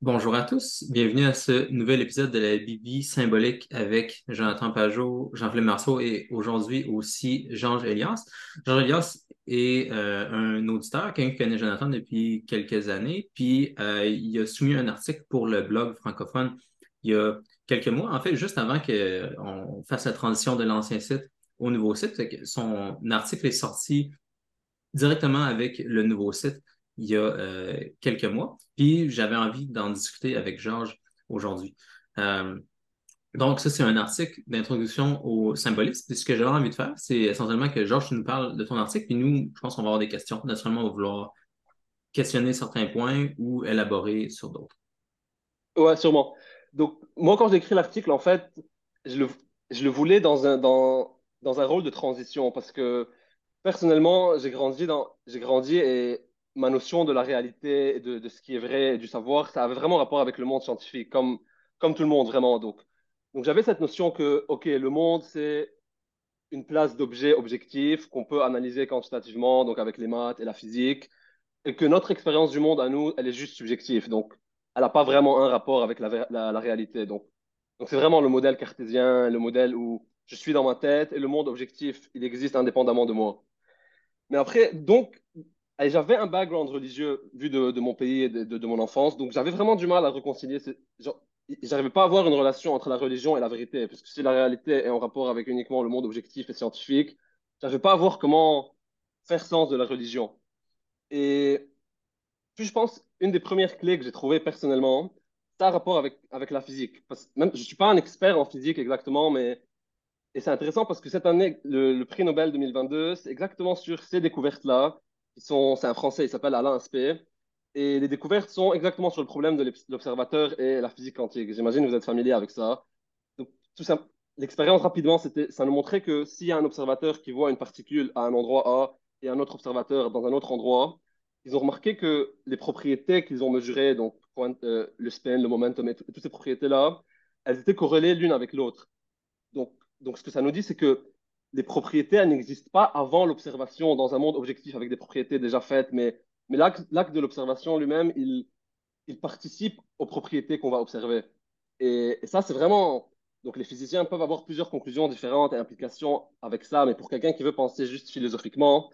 Bonjour à tous, bienvenue à ce nouvel épisode de la Bible symbolique avec Jonathan Pajot, Jean-Philippe Marceau et aujourd'hui aussi Jean Elias. Jean Elias est euh, un auditeur, quelqu'un qui connaît Jonathan depuis quelques années, puis euh, il a soumis un article pour le blog francophone il y a quelques mois, en fait, juste avant qu'on fasse la transition de l'ancien site au nouveau site. Son article est sorti directement avec le nouveau site il y a euh, quelques mois. Puis j'avais envie d'en discuter avec Georges aujourd'hui. Euh, donc, ça, c'est un article d'introduction au symbolisme. Puis ce que j'avais envie de faire, c'est essentiellement que Georges, nous parle de ton article. Puis nous, je pense qu'on va avoir des questions. Naturellement, on va vouloir questionner certains points ou élaborer sur d'autres. Ouais, sûrement. Donc, moi, quand j'ai écrit l'article, en fait, je le, je le voulais dans un, dans, dans un rôle de transition parce que personnellement, j'ai grandi, j'ai grandi et ma notion de la réalité, de, ce qui est vrai, et du savoir, ça avait vraiment rapport avec le monde scientifique, comme, comme tout le monde, vraiment. Donc, donc j'avais cette notion que, OK, le monde, c'est une place d'objets objectifs qu'on peut analyser quantitativement, donc avec les maths et la physique, et que notre expérience du monde à nous, elle est juste subjective. Donc, elle n'a pas vraiment un rapport avec la, la, la réalité. Donc, donc c'est vraiment le modèle cartésien, le modèle où je suis dans ma tête et le monde objectif, il existe indépendamment de moi. Mais après, donc, j'avais un background religieux vu de, mon pays et de, mon enfance, donc j'avais vraiment du mal à réconcilier. J'arrivais pas à avoir une relation entre la religion et la vérité, parce que si la réalité est en rapport avec uniquement le monde objectif et scientifique, j'arrivais pas à voir comment faire sens de la religion. Et puis je pense, une des premières clés que j'ai trouvées personnellement, ça a rapport avec, avec la physique. Parce, même, je suis pas un expert en physique exactement, mais c'est intéressant parce que cette année, le prix Nobel 2022, c'est exactement sur ces découvertes-là c'est un Français, il s'appelle Alain Aspect. Et les découvertes sont exactement sur le problème de l'observateur et la physique quantique. J'imagine que vous êtes familier avec ça. Donc, l'expérience rapidement, c'était, ça nous montrait que s'il y a un observateur qui voit une particule à un endroit A et un autre observateur dans un autre endroit, ils ont remarqué que les propriétés qu'ils ont mesurées, donc euh, le spin, le momentum et toutes ces propriétés-là, elles étaient corrélées l'une avec l'autre. Donc, ce que ça nous dit, c'est que les propriétés, elles n'existent pas avant l'observation dans un monde objectif avec des propriétés déjà faites, mais, l'acte de l'observation lui-même, il, participe aux propriétés qu'on va observer. Et, ça, c'est vraiment... Donc les physiciens peuvent avoir plusieurs conclusions différentes et implications avec ça, mais pour quelqu'un qui veut penser juste philosophiquement,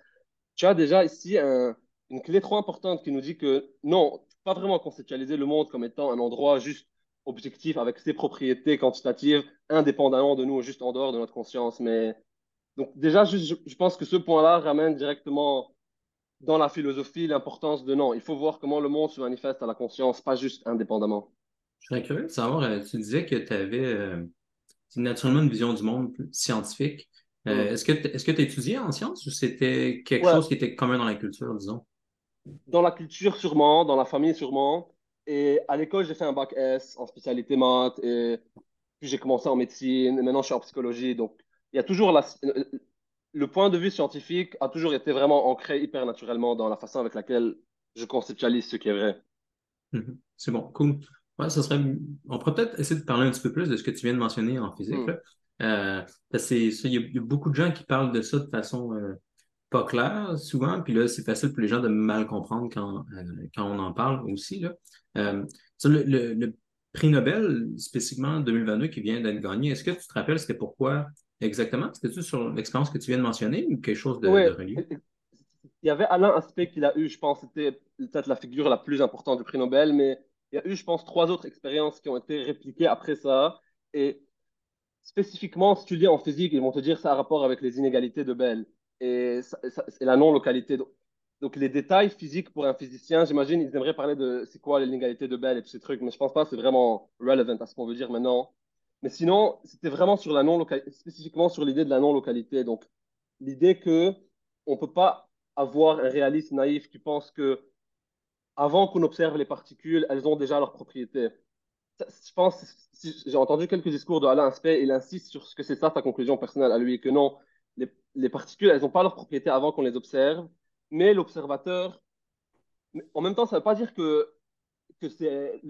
tu as déjà ici une clé trop importante qui nous dit que non, pas vraiment conceptualiser le monde comme étant un endroit juste objectif avec ses propriétés quantitatives, indépendamment de nous, juste en dehors de notre conscience, mais donc déjà, je, pense que ce point-là ramène directement dans la philosophie l'importance de non. Il faut voir comment le monde se manifeste à la conscience, pas juste indépendamment. Je serais curieux de savoir, euh, tu disais que tu avais euh, naturellement une vision du monde scientifique. Euh, est-ce que est-ce que tu étudiais en sciences ou c'était quelque chose qui était commun dans la culture, disons? Dans la culture, sûrement, dans la famille, sûrement. Et à l'école, j'ai fait un bac S en spécialité maths et puis j'ai commencé en médecine et maintenant je suis en psychologie. Donc il y a toujours la, le point de vue scientifique a toujours été vraiment ancré hyper naturellement dans la façon avec laquelle je conceptualise ce qui est vrai. Mhm. C'est bon, cool. Ouais, ça serait... On pourrait peut-être essayer de parler un petit peu plus de ce que tu viens de mentionner en physique. Hmm. Euh, il, y a, beaucoup de gens qui parlent de ça de façon euh, pas claire souvent, puis là, c'est facile pour les gens de mal comprendre quand, euh, quand on en parle aussi. Là. le, le, prix Nobel, spécifiquement 2022, qui vient d'être gagné, est-ce que tu te rappelles c'était pourquoi Exactement. C'était-tu sur l'expérience que tu viens de mentionner ou quelque chose de, relié? Il y avait Alain Aspect qu'il a eu, je pense, c'était peut-être la figure la plus importante du prix Nobel, mais il y a eu, je pense, trois autres expériences qui ont été répliquées après ça. Et spécifiquement, si tu lis en physique, ils vont te dire ça a rapport avec les inégalités de Bell et, la non-localité. Donc, les détails physiques pour un physicien, j'imagine, ils aimeraient parler de c'est quoi l'inégalité de Bell et tous ces trucs, mais je pense pas que c'est vraiment relevant à ce qu'on veut dire maintenant. Mais sinon, c'était vraiment sur la non spécifiquement sur l'idée de la non-localité. Donc, l'idée que on peut pas avoir un réaliste naïf qui pense que avant qu'on observe les particules, elles ont déjà leurs propriétés. Je pense, j'ai entendu quelques discours de Alain Aspect, il insiste sur ce que c'est ça sa conclusion personnelle à lui, que non, les, les particules, elles n'ont pas leurs propriétés avant qu'on les observe, mais l'observateur, en même temps, ça ne veut pas dire que, que c'est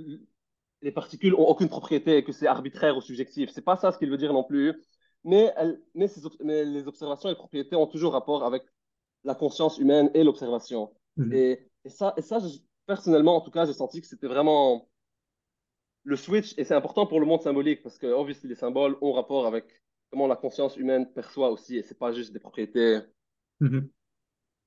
les particules ont aucune propriété et que c'est arbitraire ou subjectif. C'est pas ça ce qu'il veut dire non plus. Mais, mais, les observations et les propriétés ont toujours rapport avec la conscience humaine et l'observation. Mhm. Et, ça, et ça personnellement, en tout cas, j'ai senti que c'était vraiment le switch, et c'est important pour le monde symbolique, parce que, obviously, les symboles ont rapport avec comment la conscience humaine perçoit aussi, et c'est pas juste des propriétés. Mhm.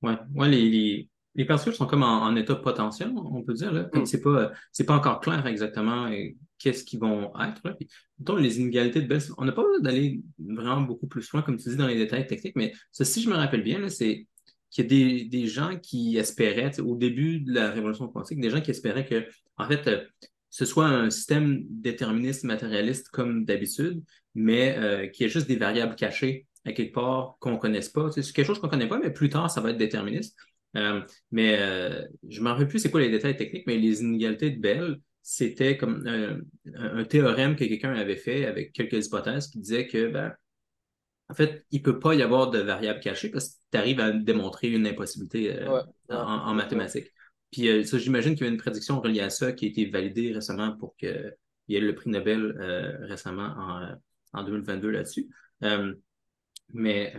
Ouais, ouais les, les, particules sont comme en, état potentiel, on peut dire, là, comme mm. c'est pas, c'est pas encore clair exactement qu'est-ce qu'ils vont être. Là. les inégalités de Bell, on n'a pas besoin d'aller vraiment beaucoup plus loin, comme tu dis, dans les détails techniques, mais ceci, je me rappelle bien, c'est qu'il y a des, des, gens qui espéraient, au début de la révolution quantique, des gens qui espéraient que, en fait, euh, ce soit un système déterministe matérialiste comme d'habitude, mais euh, qui ait juste des variables cachées à quelque part qu'on ne connaisse pas. C'est quelque chose qu'on ne connaît pas, mais plus tard, ça va être déterministe. Euh, mais euh, je ne me rappelle plus c'est quoi les détails techniques, mais les inégalités de Bell, c'était comme un théorème que quelqu'un avait fait avec quelques hypothèses qui disait que, ben, en fait, il ne peut pas y avoir de variables cachées parce que tu arrives à démontrer une impossibilité en, mathématiques. Puis euh, ça, j'imagine qu'il y a une prédiction reliée à ça qui a été validée récemment pour qu'il y ait le prix Nobel euh, récemment en, 2022 là-dessus. Euh, mais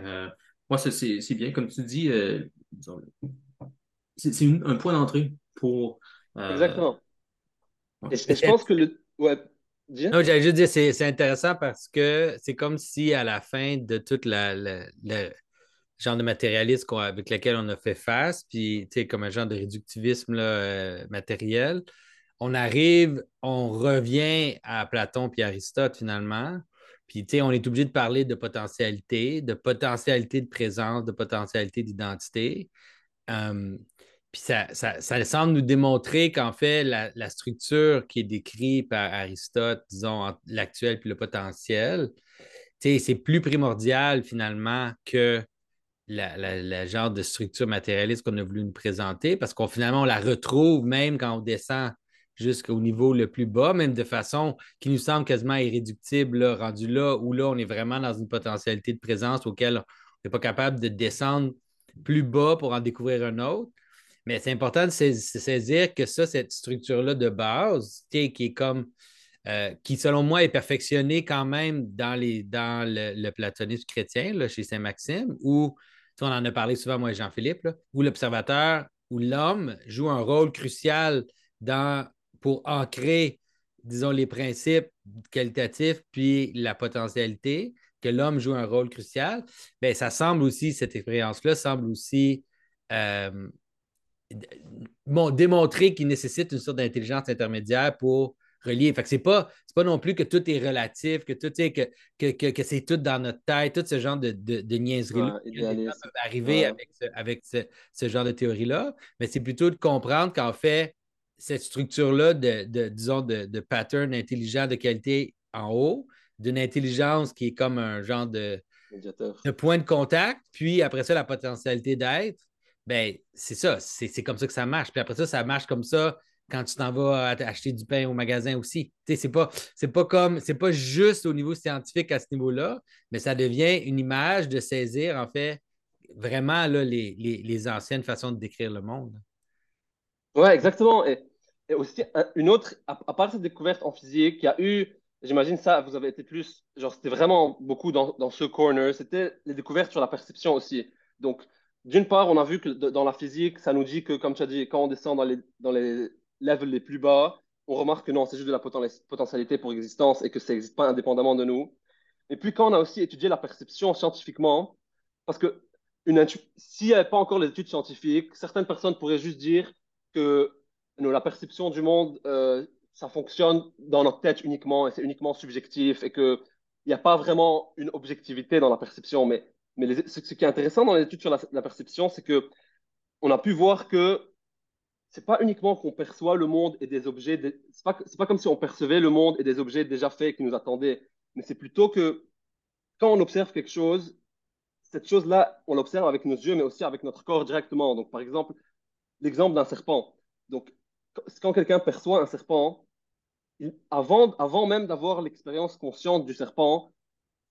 moi, c'est bien, comme tu dis, c'est un point d'entrée pour. Exactement. Et, je pense que le. Ouais. Non, j'allais juste dire, c'est intéressant parce que c'est comme si à la fin de toute la, genre de matérialisme avec lequel on a fait face, puis comme un genre de réductivisme euh, matériel. On arrive, on revient à Platon puis Aristote finalement. Puis, on est obligé de parler de potentialité, de potentialité de présence, de potentialité d'identité. Hum, puis ça, ça, semble nous démontrer qu'en fait, la, structure qui est décrite par Aristote, disons, l'actuel puis le potentiel, c'est plus primordial finalement que la, genre de structure matérialiste qu'on a voulu nous présenter, parce qu'on finalement, on la retrouve même quand on descend jusqu'au niveau le plus bas, même de façon qui nous semble quasiment irréductible, rendu là, où là, on est vraiment dans une potentialité de présence auquel on n'est pas capable de descendre plus bas pour en découvrir un autre. Mais c'est important de saisir que ça, cette structure-là de base, qui est comme, euh, qui selon moi est perfectionnée quand même dans, les, dans le, platonisme chrétien, là, chez Saint-Maxime, où on en a parlé souvent, moi et Jean-Philippe, où l'observateur, où l'homme joue un rôle crucial dans, pour ancrer, disons, les principes qualitatifs puis la potentialité, que l'homme joue un rôle crucial, bien, ça semble aussi, cette expérience-là semble aussi euh, démontrer qu'il nécessite une sorte d'intelligence intermédiaire pour relié. Fait que c'est pas, pas non plus que tout est relatif, que tout est que, que, que, c'est tout dans notre tête, tout ce genre de, de, de niaiserie-là arriver avec, ce, avec ce, genre de théorie-là. Mais c'est plutôt de comprendre qu'en fait, cette structure-là de, de, disons, de, de pattern intelligent de qualité en haut, d'une intelligence qui est comme un genre de, de point de contact, puis après ça, la potentialité d'être, ben c'est ça, c'est comme ça que ça marche. Puis après ça, ça marche comme ça quand tu t'en vas acheter du pain au magasin aussi. C'est pas, pas comme c'est pas juste au niveau scientifique à ce niveau-là, mais ça devient une image de saisir, en fait, vraiment là, les, anciennes façons de décrire le monde. Oui, exactement. Et, aussi, une autre, à, part cette découverte en physique, il y a eu, j'imagine ça, vous avez été plus, genre, c'était vraiment beaucoup dans, dans ce corner, c'était les découvertes sur la perception aussi. Donc, d'une part, on a vu que dans la physique, ça nous dit que, comme tu as dit, quand on descend dans les, dans les level les plus bas, on remarque que non, c'est juste de la potentialité pour existence et que ça n'existe pas indépendamment de nous. Et puis quand on a aussi étudié la perception scientifiquement, parce que s'il n'y avait pas encore les études scientifiques, certaines personnes pourraient juste dire que la perception du monde, euh, ça fonctionne dans notre tête uniquement et c'est uniquement subjectif et qu'il n'y a pas vraiment une objectivité dans la perception. Mais, mais ce, qui est intéressant dans les études sur la, perception, c'est que on a pu voir que c'est pas uniquement qu'on perçoit le monde et des objets, c'est pas, pas comme si on percevait le monde et des objets déjà faits qui nous attendaient, mais c'est plutôt que quand on observe quelque chose, cette chose-là, on l'observe avec nos yeux, mais aussi avec notre corps directement. Donc, par exemple, l'exemple d'un serpent. Donc, quand quelqu'un perçoit un serpent, avant, avant même d'avoir l'expérience consciente du serpent,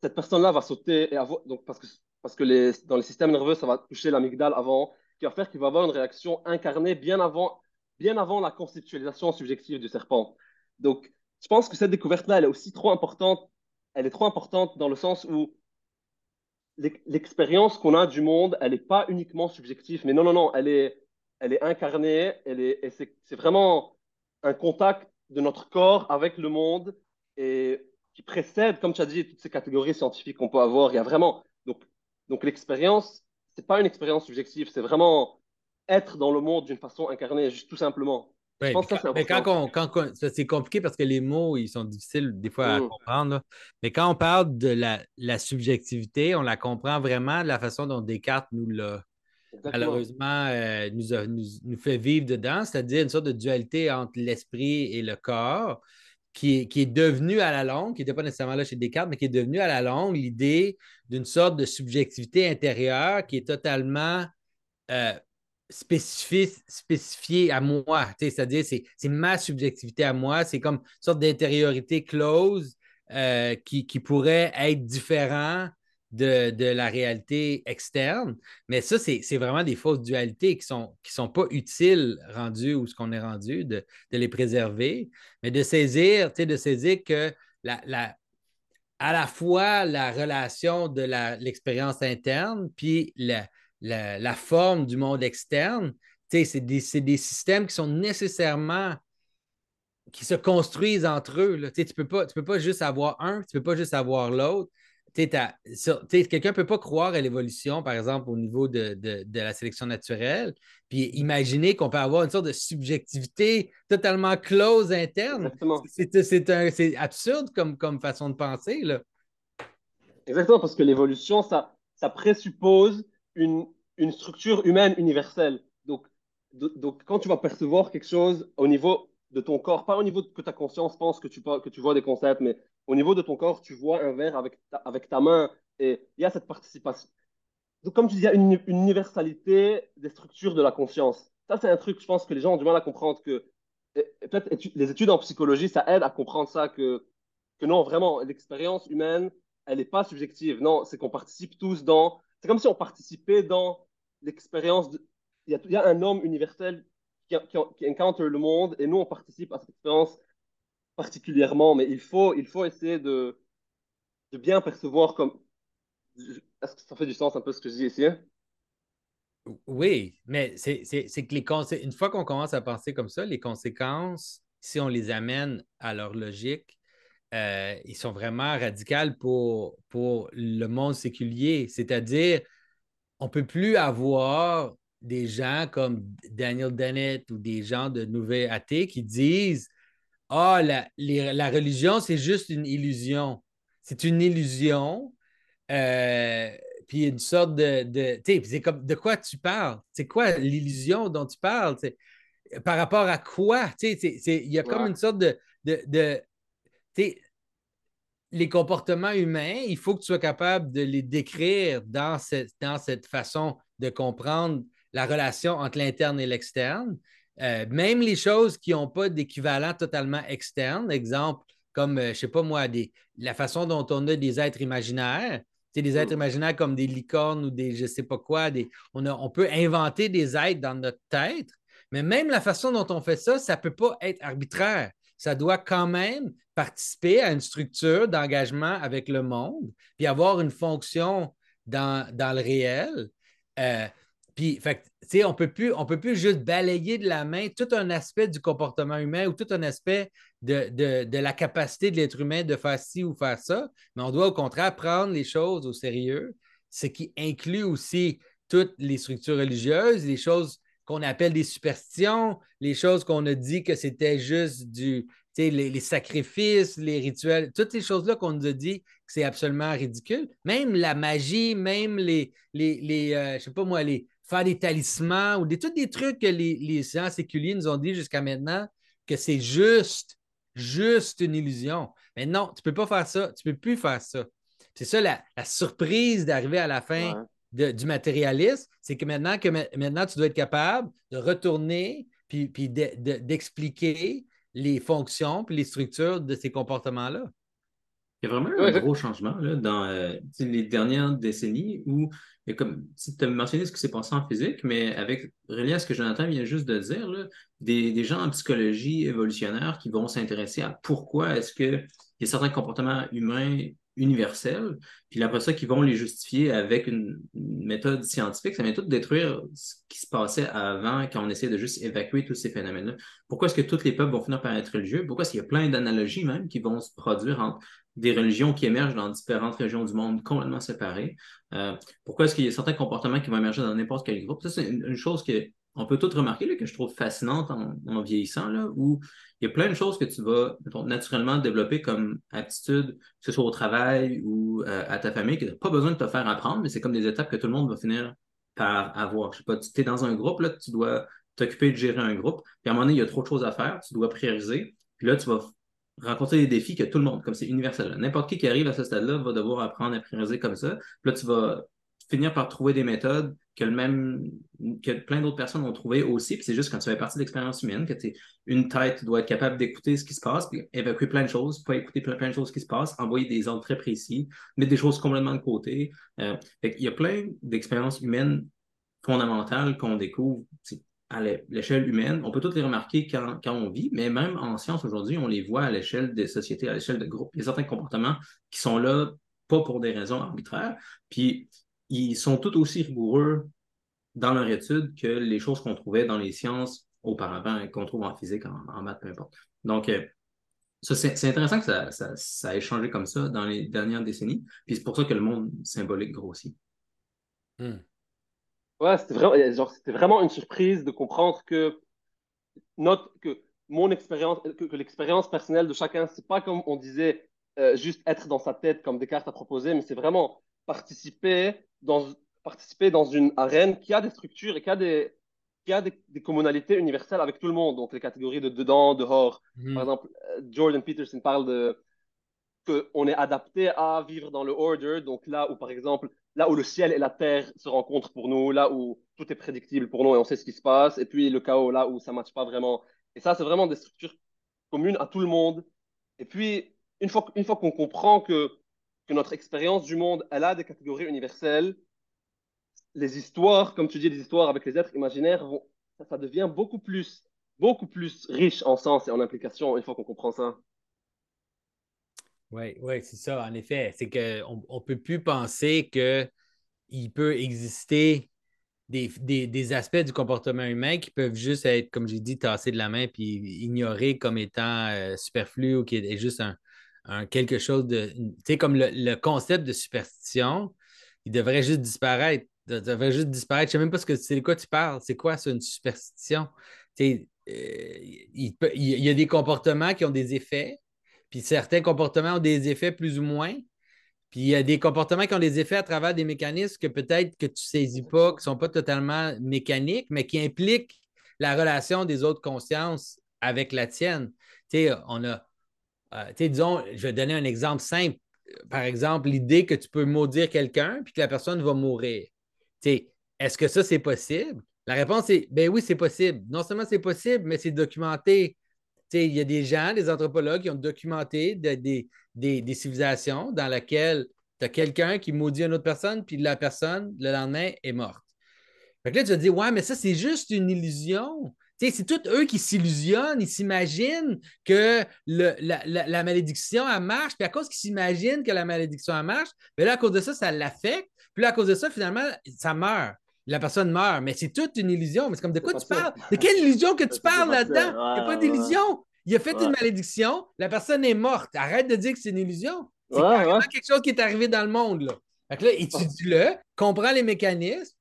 cette personne-là va sauter et donc parce que, parce que dans le système nerveux, ça va toucher l'amygdale avant, qui va faire qu'il va avoir une réaction incarnée bien avant, bien avant la conceptualisation subjective du serpent. Donc, je pense que cette découverte-là, elle est aussi trop importante. Elle est trop importante dans le sens où l'expérience qu'on a du monde, elle n'est pas uniquement subjective, mais non, non, non, elle est, elle est incarnée, elle est, c'est vraiment un contact de notre corps avec le monde et qui précède, comme tu as dit, toutes ces catégories scientifiques qu'on peut avoir. Il y a vraiment. Donc, l'expérience, c'est pas une expérience subjective, c'est vraiment être dans le monde d'une façon incarnée, juste tout simplement. je pense que mais quand, quand c'est compliqué parce que les mots, ils sont difficiles des fois à mm. comprendre. Mais quand on parle de la, la, subjectivité, on la comprend vraiment de la façon dont Descartes nous l'a malheureusement euh, nous, nous, nous, fait vivre dedans, c'est-à-dire une sorte de dualité entre l'esprit et le corps qui est, qui est devenue à la longue, qui n'était pas nécessairement là chez Descartes, mais qui est devenue à la longue l'idée d'une sorte de subjectivité intérieure qui est totalement euh, à moi. C'est-à-dire, c'est, c'est ma subjectivité à moi, c'est comme une sorte d'intériorité close euh, qui, qui, pourrait être différent de, la réalité externe. Mais ça, c'est vraiment des fausses dualités qui ne sont, pas utiles rendues ou ce qu'on est rendu, de, les préserver, mais de saisir, de saisir que la, à la fois la relation de l'expérience interne puis la, forme du monde externe, c'est des, des, systèmes qui sont nécessairement qui se construisent entre eux. Tu ne peux pas juste avoir un, tu ne peux pas juste avoir l'autre quelqu'un ne peut pas croire à l'évolution, par exemple, au niveau de, la sélection naturelle, puis imaginer qu'on peut avoir une sorte de subjectivité totalement close interne. C'est absurde comme, comme façon de penser. Là. Exactement, parce que l'évolution, ça, ça présuppose une, une structure humaine universelle. Donc, donc, quand tu vas percevoir quelque chose au niveau de ton corps, pas au niveau que ta conscience pense que tu, que tu vois des concepts, mais au niveau de ton corps, tu vois un verre avec ta, avec ta main et il y a cette participation. Donc, comme tu dis, il y a une, universalité des structures de la conscience. Ça, c'est un truc, je pense, que les gens ont du mal à comprendre. que Peut-être les études en psychologie, ça aide à comprendre ça, que, que non, vraiment, l'expérience humaine, elle n'est pas subjective. Non, c'est qu'on participe tous dans. C'est comme si on participait dans l'expérience. Il, il y a un homme universel qui, qui, encounter le monde et nous, on participe à cette expérience particulièrement. Mais il faut, il faut essayer de, de bien percevoir comme. Est-ce que ça fait du sens un peu ce que je dis ici? Oui, mais c'est que les une fois qu'on commence à penser comme ça, les conséquences, si on les amène à leur logique, euh, ils sont vraiment radicales pour, pour le monde séculier. C'est-à-dire, on ne peut plus avoir des gens comme Daniel Dennett ou des gens de Nouvelle Athée qui disent Ah, la, la religion, c'est juste une illusion. C'est une illusion. Euh, puis une sorte de. de c'est comme de quoi tu parles? C'est quoi l'illusion dont tu parles? Par rapport à quoi? Il y a comme une sorte de. de, de les comportements humains, il faut que tu sois capable de les décrire dans cette, dans cette façon de comprendre la relation entre l'interne et l'externe. Euh, même les choses qui n'ont pas d'équivalent totalement externe, exemple, comme, euh, je ne sais pas moi, des, la façon dont on a des êtres imaginaires, des êtres mm. imaginaires comme des licornes ou des je ne sais pas quoi, des, on, on peut inventer des êtres dans notre tête, mais même la façon dont on fait ça, ça ne peut pas être arbitraire. Ça doit quand même participer à une structure d'engagement avec le monde, puis avoir une fonction dans, dans le réel. Euh, puis, fait, on peut plus, on peut plus juste balayer de la main tout un aspect du comportement humain ou tout un aspect de, la capacité de l'être humain de faire ci ou faire ça, mais on doit au contraire prendre les choses au sérieux, ce qui inclut aussi toutes les structures religieuses, les choses qu'on appelle des superstitions, les choses qu'on a dit que c'était juste du, les, les, sacrifices, les rituels, toutes ces choses-là qu'on nous a dit que c'est absolument ridicule. Même la magie, même les, les, les euh, sais pas moi, les, faire des talismans ou des, tous des trucs que les, les séances séculiers nous ont dit jusqu'à maintenant que c'est juste, juste une illusion. Mais non, tu ne peux pas faire ça. Tu ne peux plus faire ça. C'est ça la, surprise d'arriver à la fin du matérialisme, c'est que maintenant, que maintenant, tu dois être capable de retourner puis, puis d'expliquer les fonctions puis les structures de ces comportements-là. Il y a vraiment un gros changement là, dans euh, les dernières décennies où, a comme, tu as mentionné ce qui s'est passé en physique, mais avec relié à ce que Jonathan vient juste de dire, des, gens en psychologie évolutionnaire qui vont s'intéresser à pourquoi est-ce qu'il y a certains comportements humains universelles, puis après ça, qu'ils vont les justifier avec une, méthode scientifique, ça vient tout détruire ce qui se passait avant quand on essayait de juste évacuer tous ces phénomènes-là. Pourquoi est-ce que tous les peuples vont finir par être religieux? Pourquoi est-ce qu'il y a plein d'analogies même qui vont se produire entre des religions qui émergent dans différentes régions du monde complètement séparées? Euh, pourquoi est-ce qu'il y a certains comportements qui vont émerger dans n'importe quel groupe? Ça, c'est une, chose qu'on peut tout remarquer, que je trouve fascinante en, vieillissant, là, où il y a plein de choses que tu vas naturellement développer comme aptitude, que ce soit au travail ou euh, à ta famille, que tu pas besoin de te faire apprendre, mais c'est comme des étapes que tout le monde va finir par avoir. Je sais pas, tu es dans un groupe, tu dois t'occuper de gérer un groupe, puis à un moment donné, il y a trop de choses à faire, tu dois prioriser, puis là, tu vas rencontrer des défis que tout le monde, comme c'est universel. N'importe qui qui arrive à ce stade-là va devoir apprendre à prioriser comme ça. Puis là, tu vas finir par trouver des méthodes que le même que plein d'autres personnes ont trouvé aussi. Puis c'est juste quand tu fais partie de l'expérience humaine que es, une tête doit être capable d'écouter ce qui se passe, puis évacuer plein de choses, pas écouter plein, de choses qui se passent, envoyer des ordres très précis, mettre des choses complètement de côté. Euh, il y a plein d'expériences humaines fondamentales qu'on découvre à l'échelle humaine. On peut toutes les remarquer quand, quand, on vit, mais même en science aujourd'hui, on les voit à l'échelle des sociétés, à l'échelle de groupes. Il y a certains comportements qui sont là pas pour des raisons arbitraires, puis ils sont tout aussi rigoureux dans leur étude que les choses qu'on trouvait dans les sciences auparavant, qu'on trouve en physique, en, maths, peu importe. Donc, euh, c'est intéressant que ça, ça, ça, ait changé comme ça dans les dernières décennies, puis c'est pour ça que le monde symbolique grossit. Hmm. Ouais, c'était vraiment, c'était vraiment une surprise de comprendre que, notre, que mon expérience, que, l'expérience personnelle de chacun, c'est pas comme on disait, euh, juste être dans sa tête comme Descartes a proposé, mais c'est vraiment participer dans, participer dans une arène qui a des structures et qui a des, qui a des, communalités universelles avec tout le monde, donc les catégories de dedans, dehors. Mhm. Par exemple, euh, Jordan Peterson parle de qu'on est adapté à vivre dans le order, donc là où, par exemple, là où le ciel et la terre se rencontrent pour nous, là où tout est prédictible pour nous et on sait ce qui se passe, et puis le chaos, là où ça ne matche pas vraiment. Et ça, c'est vraiment des structures communes à tout le monde. Et puis, une fois, une fois qu'on comprend que, que notre expérience du monde, elle a des catégories universelles, les histoires, comme tu dis, les histoires avec les êtres imaginaires, vont, ça, devient beaucoup plus, beaucoup plus riche en sens et en implication une fois qu'on comprend ça. Oui, ouais, c'est ça, en effet. C'est qu'on ne peut plus penser qu'il peut exister des, aspects du comportement humain qui peuvent juste être, comme j'ai dit, tassés de la main puis ignorés comme étant euh, superflu ou qui est juste un, quelque chose de. Tu sais, comme le, concept de superstition, il devrait juste disparaître. Il devrait juste disparaître. Je ne sais même pas ce que c'est de quoi tu parles. C'est quoi ça, une superstition? Tu sais, euh, il, il y a des comportements qui ont des effets puis certains comportements ont des effets plus ou moins. Puis il y a des comportements qui ont des effets à travers des mécanismes que peut-être que tu saisis pas, qui ne sont pas totalement mécaniques, mais qui impliquent la relation des autres consciences avec la tienne. Tu sais, on a, euh, disons, je vais donner un exemple simple. Par exemple, l'idée que tu peux maudire quelqu'un puis que la personne va mourir. Est-ce que ça, c'est possible? La réponse est, ben oui, c'est possible. Non seulement c'est possible, mais c'est documenté il y a des gens, des anthropologues qui ont documenté des, civilisations dans lesquelles tu as quelqu'un qui maudit une autre personne, puis la personne, le lendemain, est morte. Fait que là, tu vas dire, ouais, mais ça, c'est juste une illusion. C'est tous eux qui s'illusionnent, ils s'imaginent que la, malédiction, elle marche, puis à cause qu'ils s'imaginent que la malédiction, elle marche, mais là, à cause de ça, ça l'affecte, puis là, à cause de ça, finalement, ça meurt la personne meurt. Mais c'est toute une illusion. Mais c'est comme de quoi tu parles? De quelle illusion que tu parles là-dedans? Il n'y a pas d'illusion. Il a fait une malédiction, la personne est morte. Arrête de dire que c'est une illusion. C'est carrément quelque chose qui est arrivé dans le monde. Là. Fait là, étudie-le, comprends les mécanismes,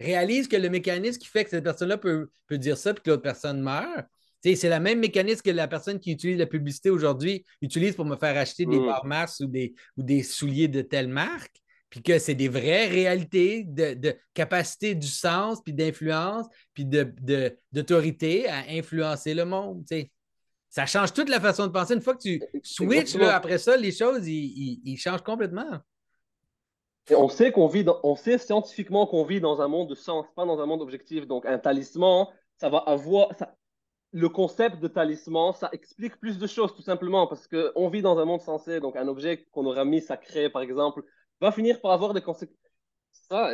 réalise que le mécanisme qui fait que cette personne-là peut, peut, dire ça et que l'autre personne meurt. C'est le même mécanisme que la personne qui utilise la publicité aujourd'hui utilise pour me faire acheter des mm. barres Mars ou des, ou des souliers de telle marque puis que c'est des vraies réalités de, capacité du sens, puis d'influence, puis d'autorité de, à influencer le monde. Ça change toute la façon de penser. Une fois que tu switches, après ça, les choses, ils, changent complètement. On sait qu'on vit, on sait scientifiquement qu'on vit dans un monde de sens, pas dans un monde objectif. Donc, un talisman, ça va avoir, le concept de talisman, ça explique plus de choses, tout simplement, parce qu'on vit dans un monde sensé. Donc, un objet qu'on aura mis sacré, par exemple, va finir par avoir des conséquences. Ça,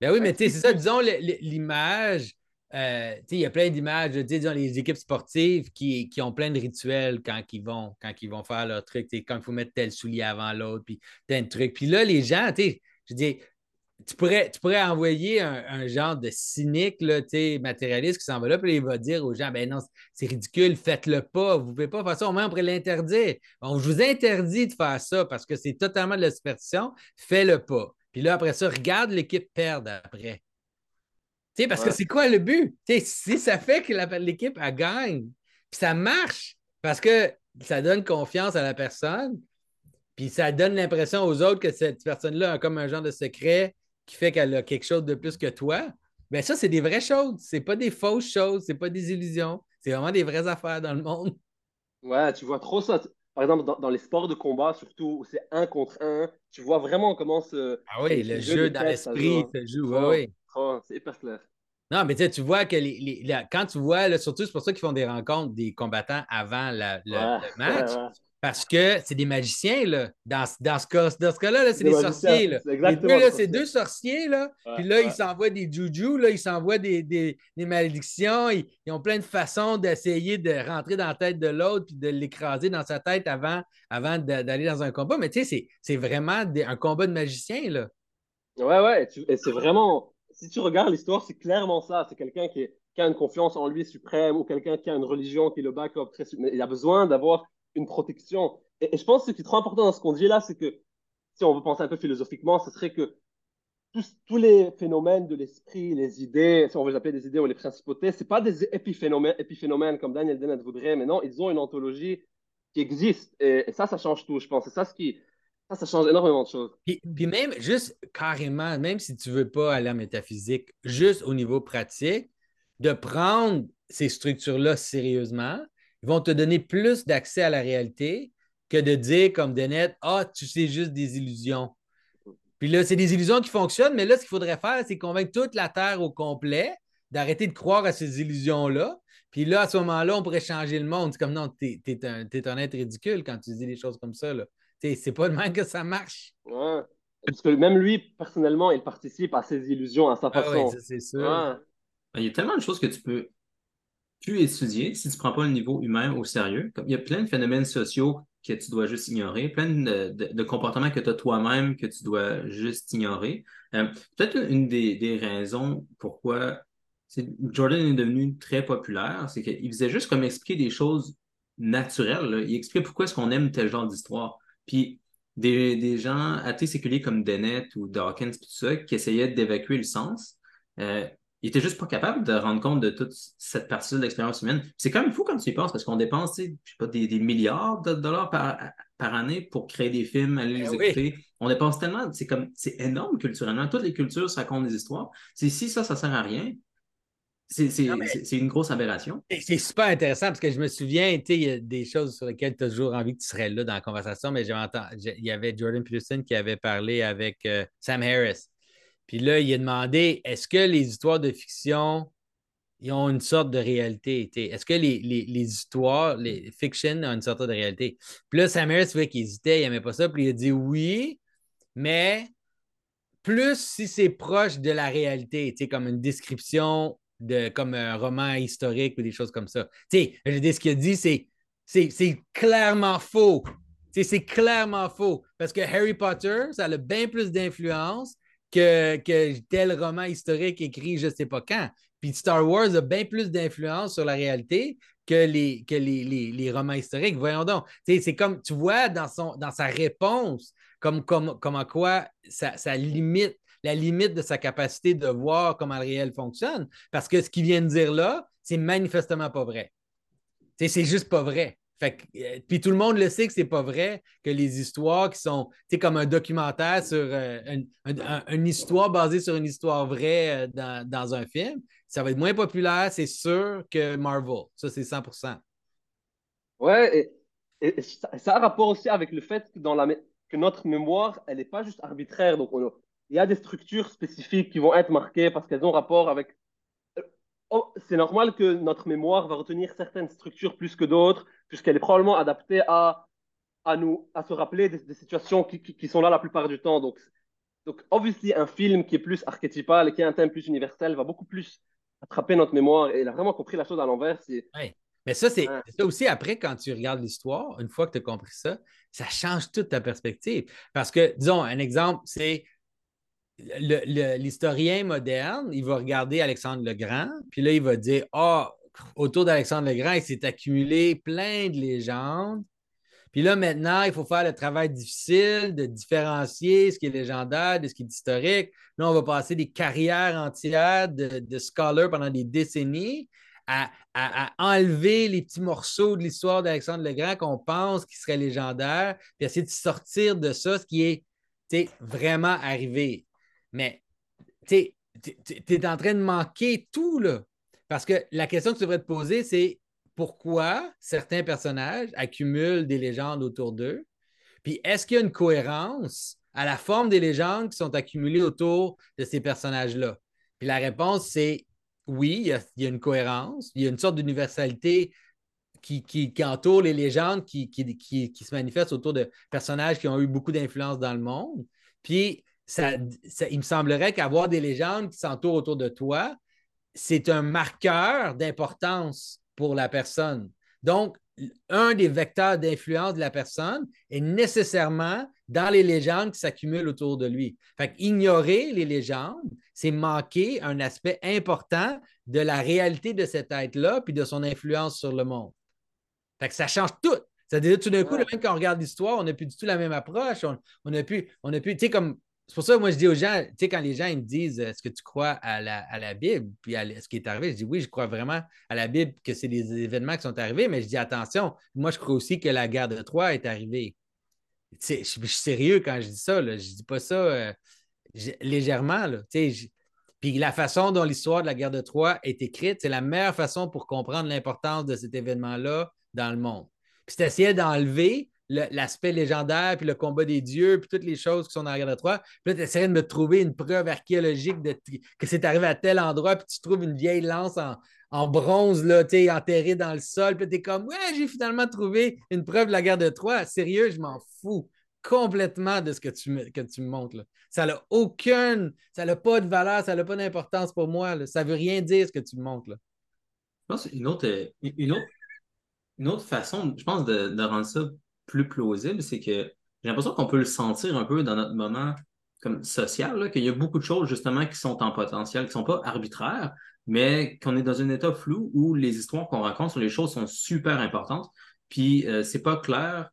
Ben oui, mais c'est ça, disons, l'image euh, il y a plein d'images, dans les équipes sportives qui, qui, ont plein de rituels quand ils vont, quand vont faire leur truc, quand il faut mettre tel soulier avant l'autre, puis tel truc. Puis là, les gens, je dis, tu pourrais, tu pourrais envoyer un, genre de cynique, là, matérialiste qui s'en va là, puis il va dire aux gens ben non, c'est ridicule, faites-le pas, vous ne pouvez pas faire ça, au moins on pourrait l'interdire. On vous interdit de faire ça parce que c'est totalement de la superstition, fais-le pas. Puis là, après ça, regarde l'équipe perdre après. Sais parce que c'est quoi le but? si ça fait que l'équipe gagne, puis ça marche, parce que ça donne confiance à la personne, puis ça donne l'impression aux autres que cette personne-là a comme un genre de secret qui fait qu'elle a quelque chose de plus que toi, bien ça, c'est des vraies choses. C'est pas des fausses choses, c'est pas des illusions. C'est vraiment des vraies affaires dans le monde. Ouais, tu vois trop ça. Par exemple, dans, les sports de combat, surtout où c'est un contre un, tu vois vraiment comment ce. Ah oui, le jeu, dans l'esprit se joue. oui. c'est hyper clair. Non, mais tu vois que les, quand tu vois, surtout, c'est pour ça qu'ils font des rencontres des combattants avant le, match. Parce que c'est des magiciens, là. Dans, dans ce cas-là, -là, c'est des, sorciers. Là. Les deux, là, c'est deux sorciers, là. Puis là, ils s'envoient des juju, là, ils s'envoient des, des, des, malédictions. Ils, ont plein de façons d'essayer de rentrer dans la tête de l'autre puis de l'écraser dans sa tête avant, avant d'aller dans un combat. Mais tu sais, c'est vraiment un combat de magiciens, là. Ouais, ouais. et c'est vraiment. Si tu regardes l'histoire, c'est clairement ça. C'est quelqu'un qui, qui, a une confiance en lui suprême ou quelqu'un qui a une religion qui le back up très. Mais il a besoin d'avoir une protection. Et, je pense que ce qui est trop important dans ce qu'on dit là, c'est que si on veut penser un peu philosophiquement, ce serait que tous, tous les phénomènes de l'esprit, les idées, si on veut les appeler des idées ou les principautés, ce pas des épiphénomènes, comme Daniel Dennett voudrait, mais non, ils ont une ontologie qui existe. Et, ça, ça change tout, je pense. C'est ça ce qui. Ça, ça change énormément de choses. Puis, puis, même, juste carrément, même si tu ne veux pas aller en métaphysique, juste au niveau pratique, de prendre ces structures-là sérieusement, ils vont te donner plus d'accès à la réalité que de dire comme Dennett, ah, tu sais juste des illusions. Puis là, c'est des illusions qui fonctionnent, mais là, ce qu'il faudrait faire, c'est convaincre toute la Terre au complet d'arrêter de croire à ces illusions-là. Puis là, à ce moment-là, on pourrait changer le monde. C'est comme non, t'es es un, un, être ridicule quand tu dis des choses comme ça. C'est pas le même que ça marche. Ouais. Parce que même lui, personnellement, il participe à ces illusions à sa ah façon. oui, c'est sûr. Il y a tellement de choses que tu peux plus étudier si tu ne prends pas le niveau humain au sérieux. il y a plein de phénomènes sociaux que tu dois juste ignorer, plein de, comportements que tu as toi-même que tu dois juste ignorer. Euh, peut-être une des, raisons pourquoi Jordan est devenu très populaire, c'est qu'il faisait juste comme expliquer des choses naturelles. Il expliquait pourquoi est-ce qu'on aime tel genre d'histoire. Puis des, gens athées séculiers comme Dennett ou Dawkins, tout ça, qui essayaient d'évacuer le sens, euh, il était juste pas capable de rendre compte de toute cette partie de l'expérience humaine. C'est quand même fou quand tu y penses, parce qu'on dépense, je sais pas, des, milliards de dollars par, année pour créer des films, aller les ben écouter. On dépense tellement, c'est comme, c'est énorme culturellement. Toutes les cultures se racontent des histoires. Si ça, ça sert à rien, c'est une grosse aberration. C'est super intéressant parce que je me souviens, il y a des choses sur lesquelles tu as toujours envie que tu serais là dans la conversation, mais il y avait Jordan Peterson qui avait parlé avec euh, Sam Harris. Puis là, il a demandé est-ce que les histoires de fiction ils ont une sorte de réalité? Est-ce que les, histoires, les fiction ont une sorte de réalité? Puis là, Sam Harris, qu'il hésitait, il n'aimait pas ça. Puis il a dit oui, mais plus si c'est proche de la réalité, comme une description de comme un roman historique ou des choses comme ça. Tu sais, ce qu'il a dit, c'est c'est clairement faux. C'est clairement faux. Parce que Harry Potter, ça a bien plus d'influence que, tel roman historique écrit je ne sais pas quand. Puis Star Wars a bien plus d'influence sur la réalité que les, que les, romans historiques. Voyons donc. C'est comme, tu vois dans, son, dans sa réponse, comme, comme, quoi ça, limite la limite de sa capacité de voir comment le réel fonctionne. Parce que ce qu'il vient de dire là, c'est manifestement pas vrai. C'est juste pas vrai. Euh, puis tout le monde le sait que c'est pas vrai, que les histoires qui sont, tu comme un documentaire sur euh, une histoire basée sur une histoire vraie euh, dans, un film, ça va être moins populaire, c'est sûr, que Marvel. Ça, c'est 100% Ouais, et, ça, a rapport aussi avec le fait que, dans la, que notre mémoire, elle n'est pas juste arbitraire. Donc, il y a des structures spécifiques qui vont être marquées parce qu'elles ont rapport avec c'est normal que notre mémoire va retenir certaines structures plus que d'autres, puisqu'elle est probablement adaptée à, à, nous, à se rappeler des, situations qui, qui, sont là la plupart du temps. Donc, donc, obviously, un film qui est plus archétypal et qui a un thème plus universel va beaucoup plus attrapé notre mémoire et il a vraiment compris la chose à l'envers. Ouais. Mais ça, c'est ça aussi, après, quand tu regardes l'histoire, une fois que tu as compris ça, ça change toute ta perspective. Parce que, disons, un exemple, c'est l'historien moderne, il va regarder Alexandre le Grand, puis là, il va dire Ah, autour d'Alexandre le Grand, il s'est accumulé plein de légendes. Puis là, maintenant, il faut faire le travail difficile de différencier ce qui est légendaire de ce qui est historique. Là, on va passer des carrières entières de, de scholars pendant des décennies à, enlever les petits morceaux de l'histoire d'Alexandre le Grand qu'on pense qui serait légendaire, puis essayer de sortir de ça ce qui est vraiment arrivé. Mais tu es en train de manquer tout, là. Parce que la question que tu devrais te poser, c'est pourquoi certains personnages accumulent des légendes autour d'eux? Puis est-ce qu'il y a une cohérence à la forme des légendes qui sont accumulées autour de ces personnages-là? Puis la réponse, c'est oui, il y, a, une cohérence, il y a une sorte d'universalité qui, entoure les légendes, qui, qui, se manifestent autour de personnages qui ont eu beaucoup d'influence dans le monde. Puis, ça, il me semblerait qu'avoir des légendes qui s'entourent autour de toi, c'est un marqueur d'importance pour la personne. Donc, un des vecteurs d'influence de la personne est nécessairement dans les légendes qui s'accumulent autour de lui. Fait ignorer les légendes, c'est manquer un aspect important de la réalité de cet être-là puis de son influence sur le monde. Fait que ça change tout. C'est-à-dire, tout d'un coup, même quand on regarde l'histoire, on n'a plus du tout la même approche. On, on a plus, on a plus, tu sais, comme c'est pour ça que moi, je dis aux gens, tu sais, quand les gens ils me disent est-ce que tu crois à la, Bible, puis à ce qui est arrivé, je dis oui, je crois vraiment à la Bible, que c'est des événements qui sont arrivés, mais je dis attention, moi, je crois aussi que la guerre de Troie est arrivée. Je, je, suis sérieux quand je dis ça, là. je ne dis pas ça euh, légèrement. Là. Puis la façon dont l'histoire de la guerre de Troie est écrite, c'est la meilleure façon pour comprendre l'importance de cet événement-là dans le monde. Puis c'est essayer d'enlever l'aspect légendaire, puis le combat des dieux, puis toutes les choses qui sont dans la guerre de Troie. Puis là, tu essaierais de me trouver une preuve archéologique que c'est arrivé à tel endroit, puis tu trouves une vieille lance en, bronze, là, enterrée dans le sol, puis tu es comme, ouais, j'ai finalement trouvé une preuve de la guerre de Troie. Sérieux, je m'en fous complètement de ce que tu me, que tu me montres. Là. Ça n'a aucune, ça n'a pas de valeur, ça n'a pas d'importance pour moi. Là. Ça ne veut rien dire ce que tu me montres. Là. Je pense une autre, une autre, une autre façon, je pense, de rendre ça plus plausible, c'est que j'ai l'impression qu'on peut le sentir un peu dans notre moment comme social, qu'il y a beaucoup de choses justement qui sont en potentiel, qui ne sont pas arbitraires, mais qu'on est dans un état flou où les histoires qu'on raconte sur les choses sont super importantes. Puis euh, c'est pas clair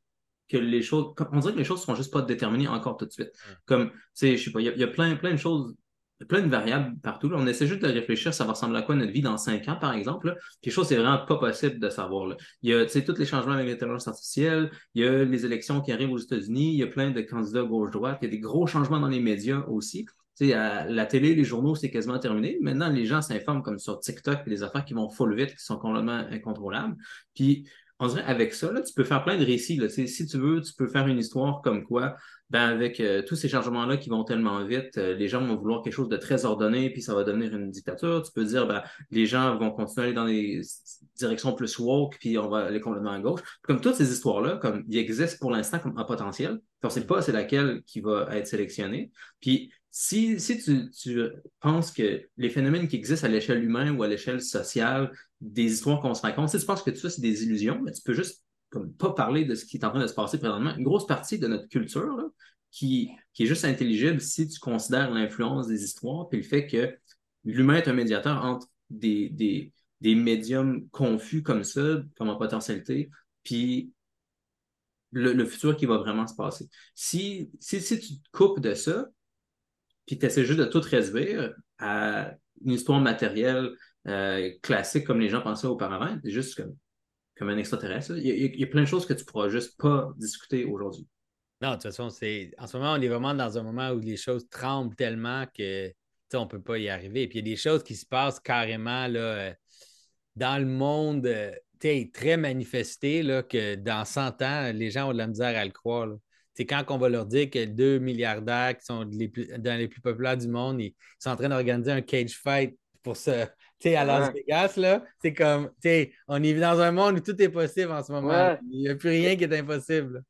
que les choses, on dirait que les choses sont juste pas déterminées encore tout de suite. Comme, tu sais, je sais pas, il y, a plein, plein de choses y plein de variables partout. On essaie juste de réfléchir, ça va ressembler à quoi notre vie dans cinq ans, par exemple. Quelque chose, c'est vraiment pas possible de savoir. Il y a tous les changements avec l'intelligence artificielle, il y a les élections qui arrivent aux États-Unis, il y a plein de candidats gauche-droite, il y a des gros changements dans les médias aussi. la télé, les journaux, c'est quasiment terminé. Maintenant, les gens s'informent comme sur TikTok, des affaires qui vont full vite, qui sont complètement incontrôlables. Puis, on dirait avec ça, là, tu peux faire plein de récits. Là. Si tu veux, tu peux faire une histoire comme quoi ben avec euh, tous ces changements-là qui vont tellement vite, euh, les gens vont vouloir quelque chose de très ordonné, puis ça va devenir une dictature. Tu peux dire, ben, les gens vont continuer à aller dans des directions plus woke, puis on va aller complètement à gauche. Comme toutes ces histoires-là, comme ils existent pour l'instant comme un potentiel, on ne pas c'est laquelle qui va être sélectionnée. Puis si, tu, penses que les phénomènes qui existent à l'échelle humaine ou à l'échelle sociale, des histoires qu'on se raconte, si tu penses que tout ça, c'est des illusions, mais tu peux juste comme pas parler de ce qui est en train de se passer présentement. Une grosse partie de notre culture qui, est juste intelligible si tu considères l'influence des histoires puis le fait que l'humain est un médiateur entre des médiums confus comme ça, comme en potentialité, puis le, futur qui va vraiment se passer. Si, si, si tu te coupes de ça, puis tu essaies juste de tout réduire à une histoire matérielle euh, classique comme les gens pensaient auparavant, c'est juste comme comme un extraterrestre. Il y, a, plein de choses que tu ne pourras juste pas discuter aujourd'hui. Non, de toute façon, c'est en ce moment, on est vraiment dans un moment où les choses tremblent tellement que on ne peut pas y arriver. Puis il y a des choses qui se passent carrément là, euh, dans le monde euh, très manifesté là, que dans 100 ans, les gens ont de la misère à le croire. C'est quand on va leur dire que deux milliardaires qui sont les plus, dans les plus populaires du monde, ils sont en train d'organiser un cage fight pour se, sais, à Las Vegas, là, c'est comme, tu sais, on est dans un monde où tout est possible en ce moment. Il n'y a plus rien qui est impossible.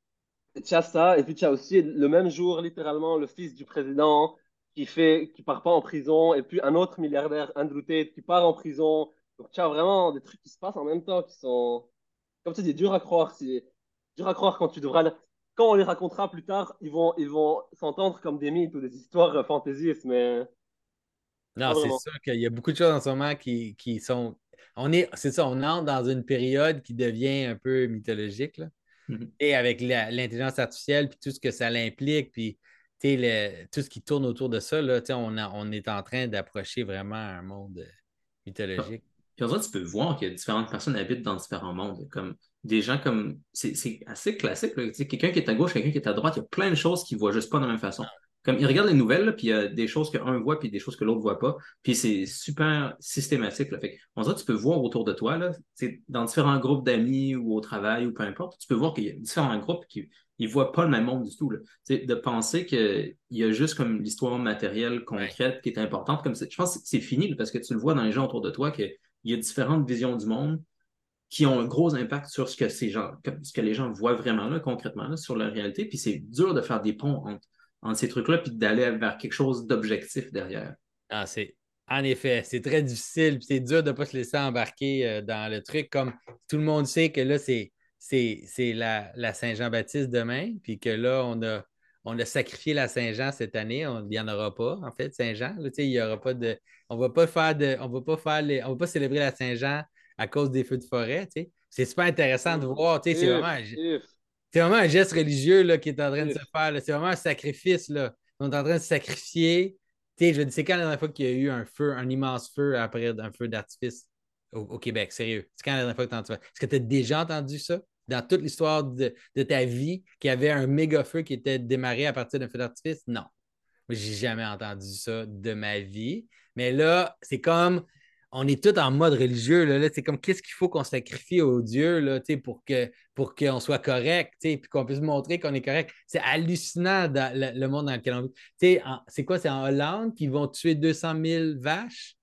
Tu as ça, et puis tu as aussi le même jour, littéralement, le fils du président qui fait, qui part pas en prison, et puis un autre milliardaire, Andrew Tate, qui part en prison. Donc tu as vraiment des trucs qui se passent en même temps qui sont, comme tu dis, dur à croire. C'est dur à croire quand tu devras, quand on les racontera plus tard, ils vont, ils vont s'entendre comme des mythes ou des histoires fantaisistes, mais. Non, c'est sûr qu'il y a beaucoup de choses en ce moment qui, qui sont. On est, c'est ça, on entre dans une période qui devient un peu mythologique. Là. Mm-hmm. Et avec l'intelligence artificielle, puis tout ce que ça l'implique, puis le, tout ce qui tourne autour de ça, là, on, on est en train d'approcher vraiment un monde euh, mythologique. Puis en fait, tu peux voir que différentes personnes habitent dans différents mondes. Comme des gens comme. C'est assez classique. Quelqu'un qui est à gauche, quelqu'un qui est à droite, il y a plein de choses qu'il ne voit juste pas de la même façon. Comme il regarde les nouvelles, puis il y a des choses qu'un voit, puis des choses que l'autre ne voit pas. Puis c'est super systématique. Fait on dirait que tu peux voir autour de toi, là, dans différents groupes d'amis ou au travail ou peu importe, tu peux voir qu'il y a différents groupes qui ne voient pas le même monde du tout. Là. De penser qu'il y a juste comme l'histoire matérielle concrète qui est importante, comme je pense que c'est fini parce que tu le vois dans les gens autour de toi qu'il y a différentes visions du monde qui ont un gros impact sur ce que ces gens, ce que les gens voient vraiment là, concrètement sur la réalité. Puis c'est dur de faire des ponts entre ces trucs-là, puis d'aller vers quelque chose d'objectif derrière. Ah, c'est. En effet, c'est très difficile, puis c'est dur de ne pas se laisser embarquer euh, dans le truc. Comme tout le monde sait que là, c'est, c'est, la, la Saint-Jean-Baptiste demain, puis que là, on a, on a sacrifié la Saint-Jean cette année. il n'y en aura pas, en fait, Saint-Jean. il y aura pas de. On va pas faire de. On va pas faire les, on va pas célébrer la Saint-Jean à cause des feux de forêt. C'est super intéressant de voir. C'est vraiment. C'est vraiment un geste religieux là, qui est en train de se faire. C'est vraiment un sacrifice. Là. On est en train de sacrifier. je dis, c'est quand la dernière fois qu'il y a eu un feu, un immense feu après un feu d'artifice au, Québec? Sérieux. C'est quand la dernière fois que tu as entendu ça? Est-ce que tu as déjà entendu ça? Dans toute l'histoire de, ta vie, qu'il y avait un méga feu qui était démarré à partir d'un feu d'artifice? Non. J'ai jamais entendu ça de ma vie. Mais là, c'est comme on est tous en mode religieux. C'est comme qu'est-ce qu'il faut qu'on sacrifie au Dieu là, pour qu'on soit correct, puis qu'on puisse montrer qu'on est correct? C'est hallucinant dans le, monde dans lequel on vit. C'est quoi? C'est en Hollande qu'ils vont tuer 200 000 vaches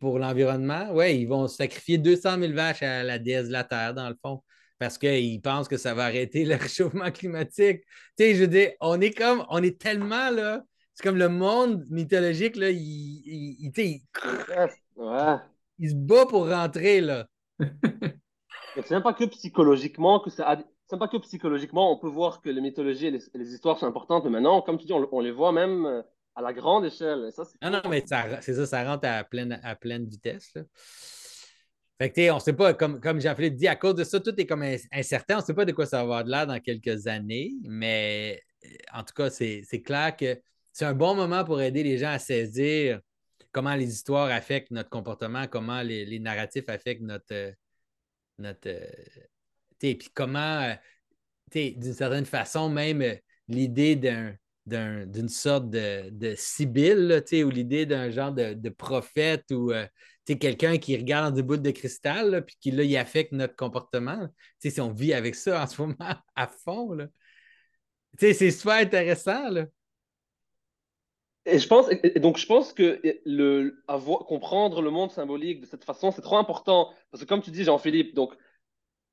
pour l'environnement? Oui, ils vont sacrifier 200 000 vaches à la déesse de la Terre, dans le fond parce qu'ils pensent que ça va arrêter le réchauffement climatique. Tu sais, je veux dire, on est comme, on est tellement là, c'est comme le monde mythologique, là, il, il, il, il se bat pour rentrer, là. c'est même pas que psychologiquement que ça c'est pas que psychologiquement on peut voir que les mythologies et les, histoires sont importantes, mais maintenant, comme tu dis, on, les voit même euh, à la grande échelle. Ça, non, non, mais c'est ça, ça rentre à pleine, à pleine vitesse. Là. Fait que, on ne sait pas, comme, comme Jean-Philippe dit, à cause de ça, tout est comme incertain. On ne sait pas de quoi ça va avoir de l'air dans quelques années, mais en tout cas, c'est clair que c'est un bon moment pour aider les gens à saisir comment les histoires affectent notre comportement, comment les, narratifs affectent notre. Euh, notre euh, puis comment, euh, d'une certaine façon, même l'idée d'une sorte de, de sibylle, ou l'idée d'un genre de, prophète ou quelqu'un qui regarde des boules de cristal, puis qui là, il affecte notre comportement. si on vit avec ça en ce moment à fond, c'est super intéressant. Là. Et je pense, donc je pense que le, comprendre le monde symbolique de cette façon, c'est trop important. Parce que comme tu dis, Jean-Philippe, donc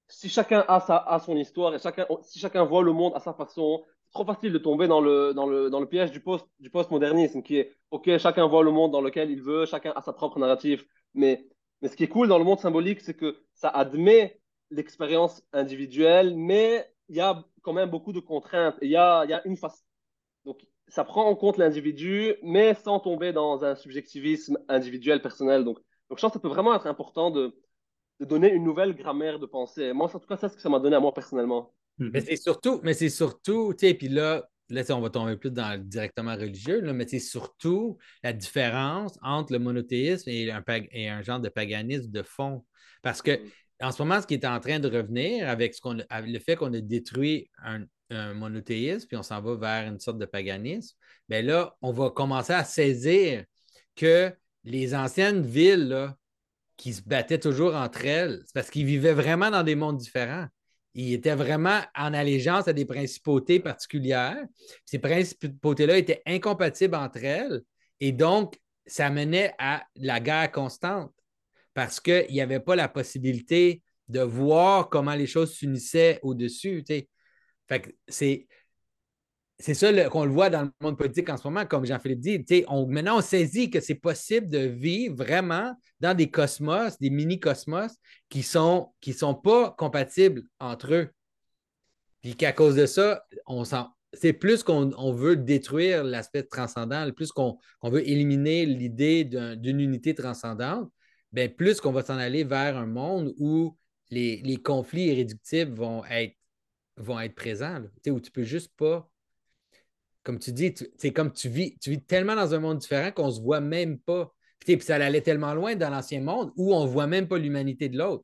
si chacun a, sa, a son histoire et chacun, si chacun voit le monde à sa façon, trop facile de tomber dans le, piège du, post, du postmodernisme qui est, OK, chacun voit le monde dans lequel il veut, chacun a sa propre narrative. Mais, ce qui est cool dans le monde symbolique, c'est que ça admet l'expérience individuelle, mais il y a quand même beaucoup de contraintes. Il y a, une façon. Donc, ça prend en compte l'individu, mais sans tomber dans un subjectivisme individuel, personnel. Donc, donc je pense que ça peut vraiment être important de, de donner une nouvelle grammaire de pensée. Moi, en tout cas, c'est ce que ça m'a donné à moi personnellement. Mais c'est surtout, mais c'est surtout, tu sais, puis là, là, on va tomber plus dans le directement religieux, là, mais c'est surtout la différence entre le monothéisme et un, et un genre de paganisme de fond. Parce que mhm. en ce moment, ce qui est en train de revenir avec ce qu'on, le fait qu'on a détruit un, un monothéisme, puis on s'en va vers une sorte de paganisme, bien là, on va commencer à saisir que les anciennes villes qui se battaient toujours entre elles, c'est parce qu'ils vivaient vraiment dans des mondes différents. Ils étaient vraiment en allégeance à des principautés particulières. Ces principautés-là étaient incompatibles entre elles et donc ça menait à la guerre constante parce qu'il n'y avait pas la possibilité de voir comment les choses s'unissaient au-dessus. Fait que c'est. C'est ça qu'on le voit dans le monde politique en ce moment, comme Jean-Philippe dit. On, maintenant, on saisit que c'est possible de vivre vraiment dans des cosmos, des mini-cosmos qui ne sont, qui sont pas compatibles entre eux. Puis qu'à cause de ça, c'est plus qu'on veut détruire l'aspect transcendant, plus qu'on veut éliminer l'idée d'une unité transcendante, bien plus qu'on va s'en aller vers un monde où les, les conflits irréductibles vont être, vont être présents, où tu peux juste pas comme tu dis, comme tu vis, tu vis tellement dans un monde différent qu'on ne se voit même pas. Puis, ça allait tellement loin dans l'ancien monde où on ne voit même pas l'humanité de l'autre.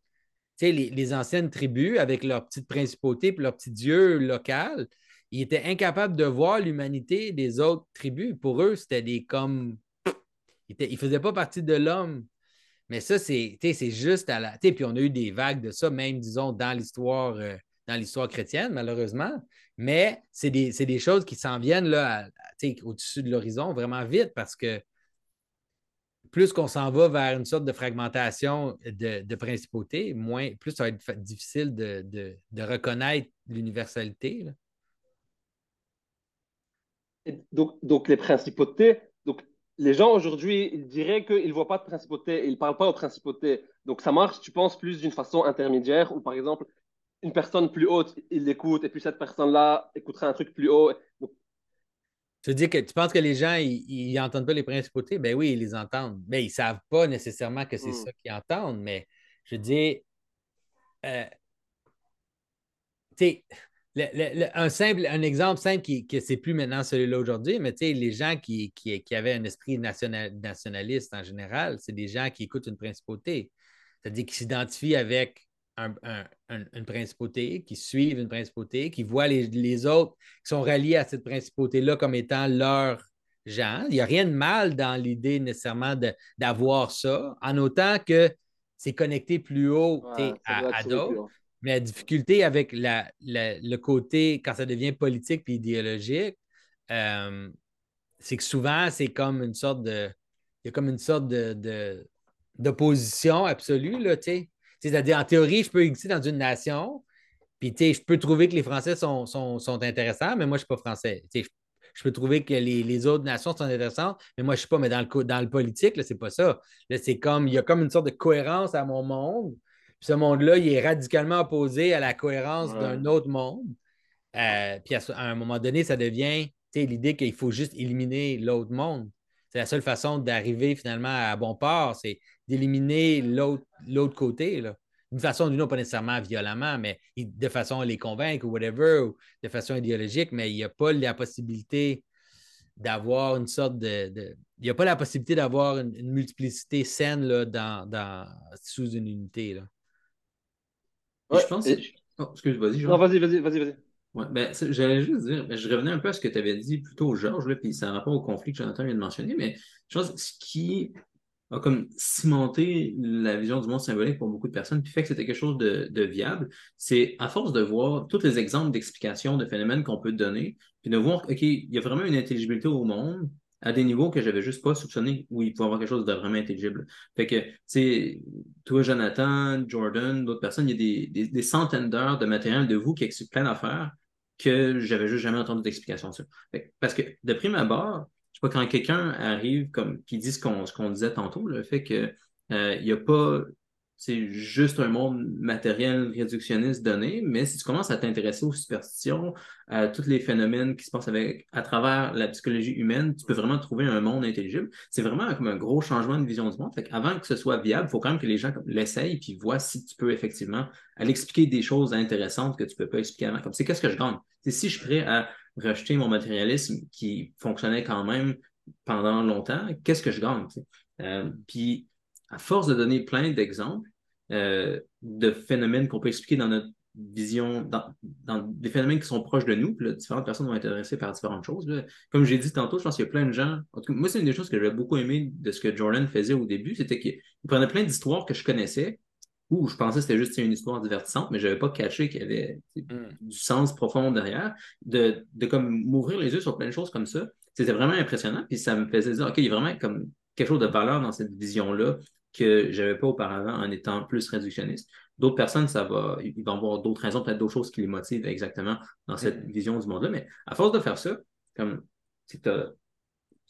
Les, les anciennes tribus, avec leur petite principauté et leur petit dieu local, ils étaient incapables de voir l'humanité des autres tribus. Pour eux, c'était des comme. Ils ne faisaient pas partie de l'homme. Mais ça, c'est juste à la. Puis on a eu des vagues de ça, même, disons, dans l'histoire. Euh, dans l'histoire chrétienne, malheureusement. Mais c'est des, choses qui s'en viennent au-dessus de l'horizon vraiment vite parce que plus qu'on s'en va vers une sorte de fragmentation de, principauté, moins, plus ça va être difficile de, reconnaître l'universalité. Donc, donc, les principautés, donc les gens aujourd'hui, ils diraient qu'ils ne voient pas de principauté, ils ne parlent pas aux principautés. Donc ça marche, tu penses, plus d'une façon intermédiaire, où par exemple, une personne plus haute, il l'écoute, et puis cette personne-là écoutera un truc plus haut. Tu veux dire que tu penses que les gens, ils n'entendent pas les principautés? Ben oui, ils les entendent. Mais ils ne savent pas nécessairement que c'est hmm. ça qu'ils entendent. Mais je dis, euh, tu sais, un, simple, un exemple simple qui, que c'est plus maintenant celui-là aujourd'hui, mais tu sais, les gens qui, qui, avaient un esprit nationaliste en général, c'est des gens qui écoutent une principauté. C'est-à-dire qu'ils s'identifient avec une principauté, qui suivent une principauté, qui voient les, autres qui sont ralliés à cette principauté-là comme étant leurs gens. Il n'y a rien de mal dans l'idée nécessairement d'avoir ça, en autant que c'est connecté plus haut à, d'autres. Mais la difficulté avec le côté, quand ça devient politique et idéologique, euh, c'est que souvent, c'est comme une sorte de. Il y a comme une sorte de, d'opposition absolue, là, tu sais. C'est-à-dire, en théorie, je peux exister dans une nation, puis je peux trouver que les Français sont, intéressants, mais moi, je ne suis pas français. Je, peux trouver que les, autres nations sont intéressantes, mais moi, je ne suis pas. Mais dans le, dans le politique, ce n'est pas ça. c'est comme, il y a comme une sorte de cohérence à mon monde. Puis ce monde-là, il est radicalement opposé à la cohérence d'un autre monde. Euh, puis à, un moment donné, ça devient l'idée qu'il faut juste éliminer l'autre monde. C'est la seule façon d'arriver finalement à bon port, c'est d'éliminer l'autre côté. D'une façon ou d'une autre, pas nécessairement violemment, mais de façon à les convaincre ou whatever, ou de façon idéologique, mais il n'y a pas la possibilité d'avoir une sorte de, Il n'y a pas la possibilité d'avoir une, multiplicité saine là, dans, sous une unité. Là. je pense. Oh, excuse, vas-y. Non, vas-y, vas-y, vas-y, vas-y. Ouais, ben, j'allais juste dire, ben, je revenais un peu à ce que tu avais dit plus tôt, Georges, là, puis ça rapport au conflit que Jonathan vient de mentionner, mais je pense ce qui a comme cimenté la vision du monde symbolique pour beaucoup de personnes, puis fait que c'était quelque chose de, viable, c'est à force de voir tous les exemples d'explications de phénomènes qu'on peut donner, puis de voir, OK, il y a vraiment une intelligibilité au monde, à des niveaux que j'avais juste pas soupçonné où il pouvait avoir quelque chose de vraiment intelligible. Fait que, tu toi, Jonathan, Jordan, d'autres personnes, il y a des, des, centaines d'heures de matériel de vous qui expliquent plein d'affaires que j'avais juste jamais entendu d'explication sur. Parce que, de prime abord, pas, quand quelqu'un arrive, comme, qui dit ce qu'on disait tantôt, le fait qu'il euh, n'y a pas c'est juste un monde matériel réductionniste donné, mais si tu commences à t'intéresser aux superstitions, à tous les phénomènes qui se passent avec, à travers la psychologie humaine, tu peux vraiment trouver un monde intelligible. C'est vraiment comme un gros changement de vision du monde. Fait Avant que ce soit viable, il faut quand même que les gens l'essayent puis voient si tu peux effectivement aller expliquer des choses intéressantes que tu ne peux pas expliquer avant. C'est qu'est-ce que je gagne? Si je suis prêt à rejeter mon matérialisme qui fonctionnait quand même pendant longtemps, qu'est-ce que je gagne? Euh, puis à force de donner plein d'exemples euh, de phénomènes qu'on peut expliquer dans notre vision, dans, des phénomènes qui sont proches de nous, puis différentes personnes vont être intéressées par différentes choses. Comme j'ai dit tantôt, je pense qu'il y a plein de gens. En tout cas, moi, c'est une des choses que j'avais beaucoup aimé de ce que Jordan faisait au début, c'était qu'il prenait plein d'histoires que je connaissais, ou je pensais que c'était juste une histoire divertissante, mais je n'avais pas caché qu'il y avait hmm. du sens profond derrière, de, de comme m'ouvrir les yeux sur plein de choses comme ça. C'était vraiment impressionnant, puis ça me faisait dire, OK, il y a vraiment comme quelque chose de valeur dans cette vision-là que je n'avais pas auparavant en étant plus réductionniste. D'autres personnes, ça va, ils vont avoir d'autres raisons, peut-être d'autres choses qui les motivent exactement dans cette Mm. vision du monde-là. Mais à force de faire ça, comme tu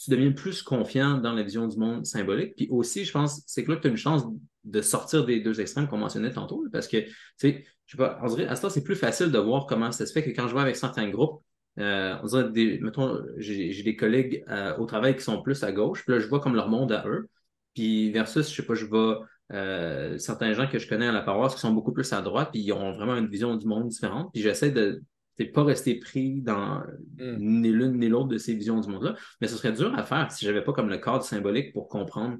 deviens plus confiant dans la vision du monde symbolique. Puis aussi, je pense, c'est que là que tu as une chance de sortir des deux extrêmes qu'on mentionnait tantôt. Parce que, tu sais, je sais pas, on à ce temps, c'est plus facile de voir comment ça se fait que quand je vois avec certains groupes, euh, on dirait, mettons, j'ai des collègues euh, au travail qui sont plus à gauche, puis là, je vois comme leur monde à eux. Puis versus, je sais pas, je vois euh, certains gens que je connais à la paroisse qui sont beaucoup plus à droite, puis ils ont vraiment une vision du monde différente. Puis j'essaie de ne pas rester pris dans Mm. ni l'une ni l'autre de ces visions du monde-là. Mais ce serait dur à faire si j'avais pas comme le cadre symbolique pour comprendre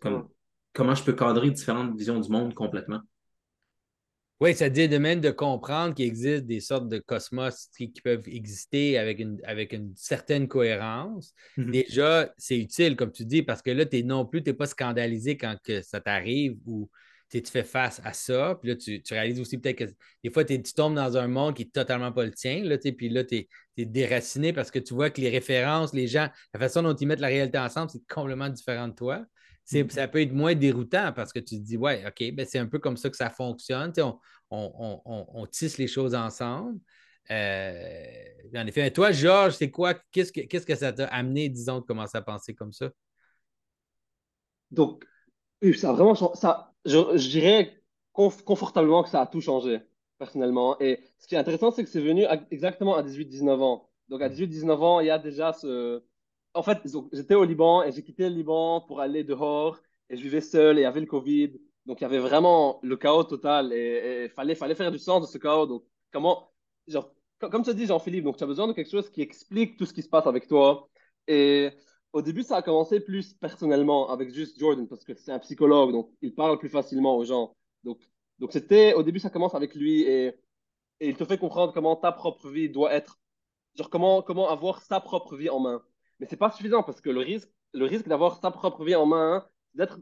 comme, comment je peux cadrer différentes visions du monde complètement. Oui, ça dit de même de comprendre qu'il existe des sortes de cosmos qui, qui peuvent exister avec une, avec une certaine cohérence. Mhm. Déjà, c'est utile, comme tu dis, parce que là, tu non plus, tu n'es pas scandalisé quand que ça t'arrive ou tu fais face à ça. Puis là, tu, tu réalises aussi peut-être que des fois, tu tombes dans un monde qui n'est totalement pas le tien. Là, puis là, tu es, déraciné parce que tu vois que les références, les gens, la façon dont ils mettent la réalité ensemble, c'est complètement différent de toi. Mhm. Ça peut être moins déroutant parce que tu te dis, ouais, OK, ben c'est un peu comme ça que ça fonctionne. On, on, on- on- tisse les choses ensemble. Euh, en effet, mais toi, Georges, c'est quoi? Qu'est-ce que, qu'est-ce que ça t'a amené, disons, de commencer à penser comme ça? Donc, ça a vraiment. Ça, je, dirais conf- confortablement que ça a tout changé, personnellement. Et ce qui est intéressant, c'est que c'est venu exactement à 18-19 ans. Donc, à 18-19 ans, il y a déjà ce. En fait, j'étais au Liban et j'ai quitté le Liban pour aller dehors et je vivais seul et il y avait le Covid. Donc, il y avait vraiment le chaos total et il fallait, faire du sens de ce chaos. Donc, comment. Genre, co- comme tu as dit, Jean-Philippe, tu as besoin de quelque chose qui explique tout ce qui se passe avec toi. Et au début, ça a commencé plus personnellement avec juste Jordan parce que c'est un psychologue, donc il parle plus facilement aux gens. Donc, donc c'était au début, ça commence avec lui et, il te fait comprendre comment ta propre vie doit être, genre comment, comment avoir sa propre vie en main. Mais c'est pas suffisant parce que le risque, le risque d'avoir sa propre vie en main, c'est d'être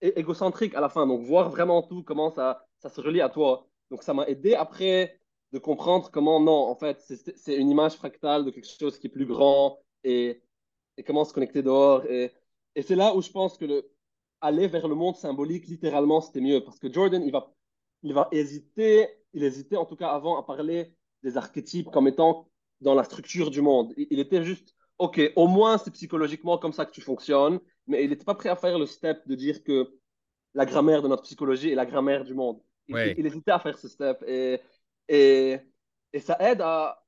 égocentrique à la fin. Donc, voir vraiment tout, comment ça, ça se relie à toi. Donc, ça m'a aidé après de comprendre comment non, en fait, c'est une image fractale de quelque chose qui est plus grand et et comment se connecter dehors. Et, et c'est là où je pense que le, aller vers le monde symbolique, littéralement, c'était mieux. Parce que Jordan, il va, il va hésiter, il hésitait en tout cas avant à parler des archétypes comme étant dans la structure du monde. Il, il était juste, OK, au moins c'est psychologiquement comme ça que tu fonctionnes, mais il n'était pas prêt à faire le step de dire que la grammaire de notre psychologie est la grammaire du monde. Il, Ouais. il- il hésitait à faire ce step. Et, et, et ça aide à,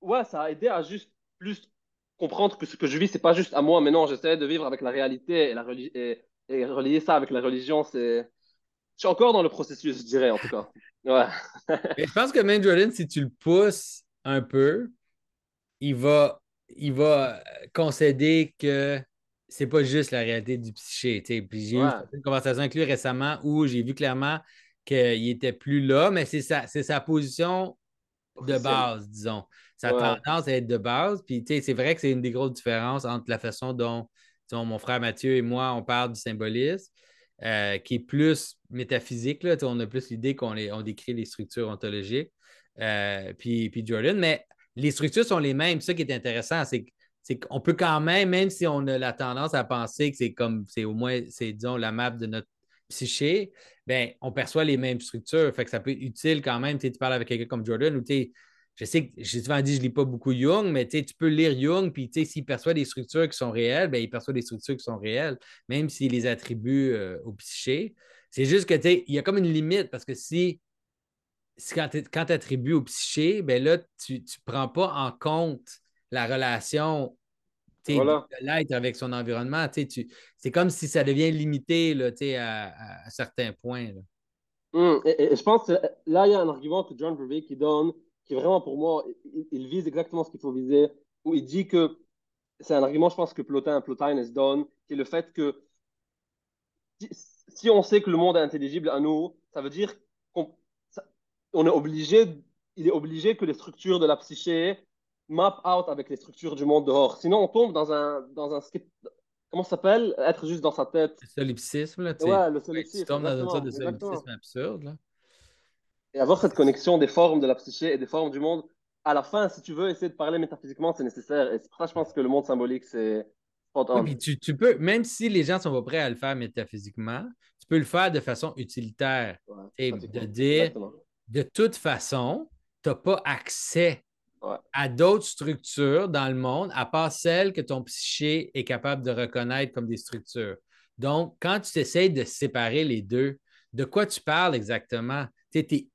ouais, ça a aidé à juste plus comprendre que ce que je vis, c'est pas juste à moi, mais non, j'essaie de vivre avec la réalité et, la reli- et, et relier ça avec la religion, c'est. Je suis encore dans le processus, je dirais, en tout cas. Ouais. Mais je pense que même Jordan, si tu le pousses un peu, il va, il va concéder que c'est pas juste la réalité du psyché. Puis j'ai Ouais. eu une conversation avec lui récemment où j'ai vu clairement qu'il était plus là, mais c'est sa, c'est sa position de base, disons. Sa Ouais. tendance à être de base. Puis, tu sais, c'est vrai que c'est une des grosses différences entre la façon dont, disons, mon frère Mathieu et moi, on parle du symbolisme, euh, qui est plus métaphysique. Là. On a plus l'idée qu'on on décrit les structures ontologiques. Euh, puis, puis Jordan, mais les structures sont les mêmes. Ça qui est intéressant, c'est qu'on peut quand même, même si on a la tendance à penser que c'est comme, c'est au moins, c'est, disons, la map de notre psyché, ben, on perçoit les mêmes structures. Fait que ça peut être utile quand même. Tu parles avec quelqu'un comme Jordan ou tu je sais que j'ai souvent dit je ne lis pas beaucoup Jung, mais tu peux lire Jung, puis s'il perçoit des structures qui sont réelles, ben, il perçoit des structures qui sont réelles, même s'il les attribue euh, au psyché. C'est juste que il y a comme une limite parce que si, si quand tu attribues au psyché, ben là, tu ne prends pas en compte la relation Voilà. de l'être avec son environnement. tu C'est comme si ça devient limité là, à, certains points. là. Hum, et, et- et je pense que là, il y a un argument que John Verveek qui donne, qui vraiment pour moi, il, il vise exactement ce qu'il faut viser, où il dit que c'est un argument, je pense que Plotin, Plotinus donne, qui est le fait que si, si on sait que le monde est intelligible à nous, ça veut dire qu'on ça- on est obligé, il est obligé que les structures de la psyché map out avec les structures du monde dehors. Sinon, on tombe dans un, dans un skip- comment ça s'appelle? Être juste dans sa tête. Le solipsisme, là. Ouais, le solipsisme, tu tombes dans une sorte de exactement. solipsisme absurde. Là. Et avoir cette connexion des formes de la psyché et des formes du monde, à la fin, si tu veux essayer de parler métaphysiquement, c'est nécessaire. Et c'est pour ça que je pense que le monde symbolique, c'est Oui, tu, tu peux, même si les gens ne sont pas prêts à le faire métaphysiquement, tu peux le faire de façon utilitaire. et de dire, de toute façon, tu n'as pas accès à d'autres structures dans le monde, à part celles que ton psyché est capable de reconnaître comme des structures. Donc, quand tu essaies de séparer les deux, de quoi tu parles exactement?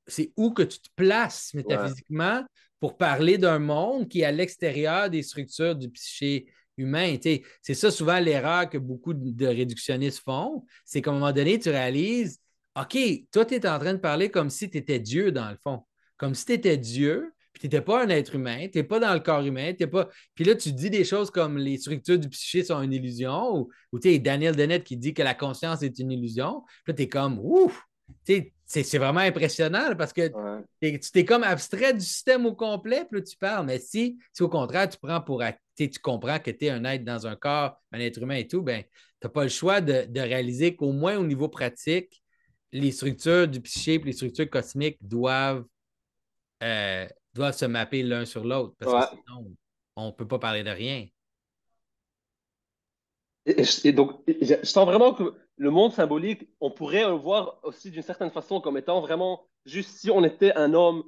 C'est où que tu te places métaphysiquement pour parler d'un monde qui est à l'extérieur des structures du psyché humain? C'est ça souvent l'erreur que beaucoup de réductionnistes font. C'est qu'à un moment donné, tu réalises, OK, toi, tu es en train de parler comme si tu étais Dieu dans le fond. Comme si tu étais Dieu, tu n'étais pas un être humain, tu n'es pas dans le corps humain, t'es pas. Puis là, tu dis des choses comme les structures du psyché sont une illusion, ou, ou tu Daniel Dennett qui dit que la conscience est une illusion. Puis là, tu es comme ouf! C'est vraiment impressionnant parce que tu t'es comme abstrait du système au complet, puis là, tu parles. Mais si, si au contraire, tu prends pour tu comprends que tu es un être dans un corps, un être humain et tout, ben, tu n'as pas le choix de, réaliser qu'au moins au niveau pratique, les structures du psyché et les structures cosmiques doivent euh, doivent se mapper l'un sur l'autre parce que sinon, on ne peut pas parler de rien. Et, donc, je sens vraiment que le monde symbolique, on pourrait le voir aussi d'une certaine façon comme étant vraiment juste si on était un homme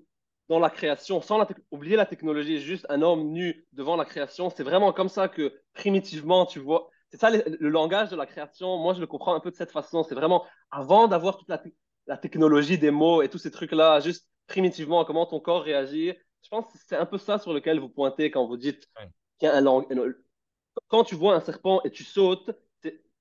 dans la création, sans oublier la technologie, juste un homme nu devant la création. C'est vraiment comme ça que primitivement, tu vois. C'est ça le, langage de la création. Moi, je le comprends un peu de cette façon. C'est vraiment avant d'avoir toute la, la, technologie des mots et tous ces trucs-là, juste primitivement comment ton corps réagit. Je pense que c'est un peu ça sur lequel vous pointez quand vous dites qu'il y a un langage. Quand tu vois un serpent et tu sautes,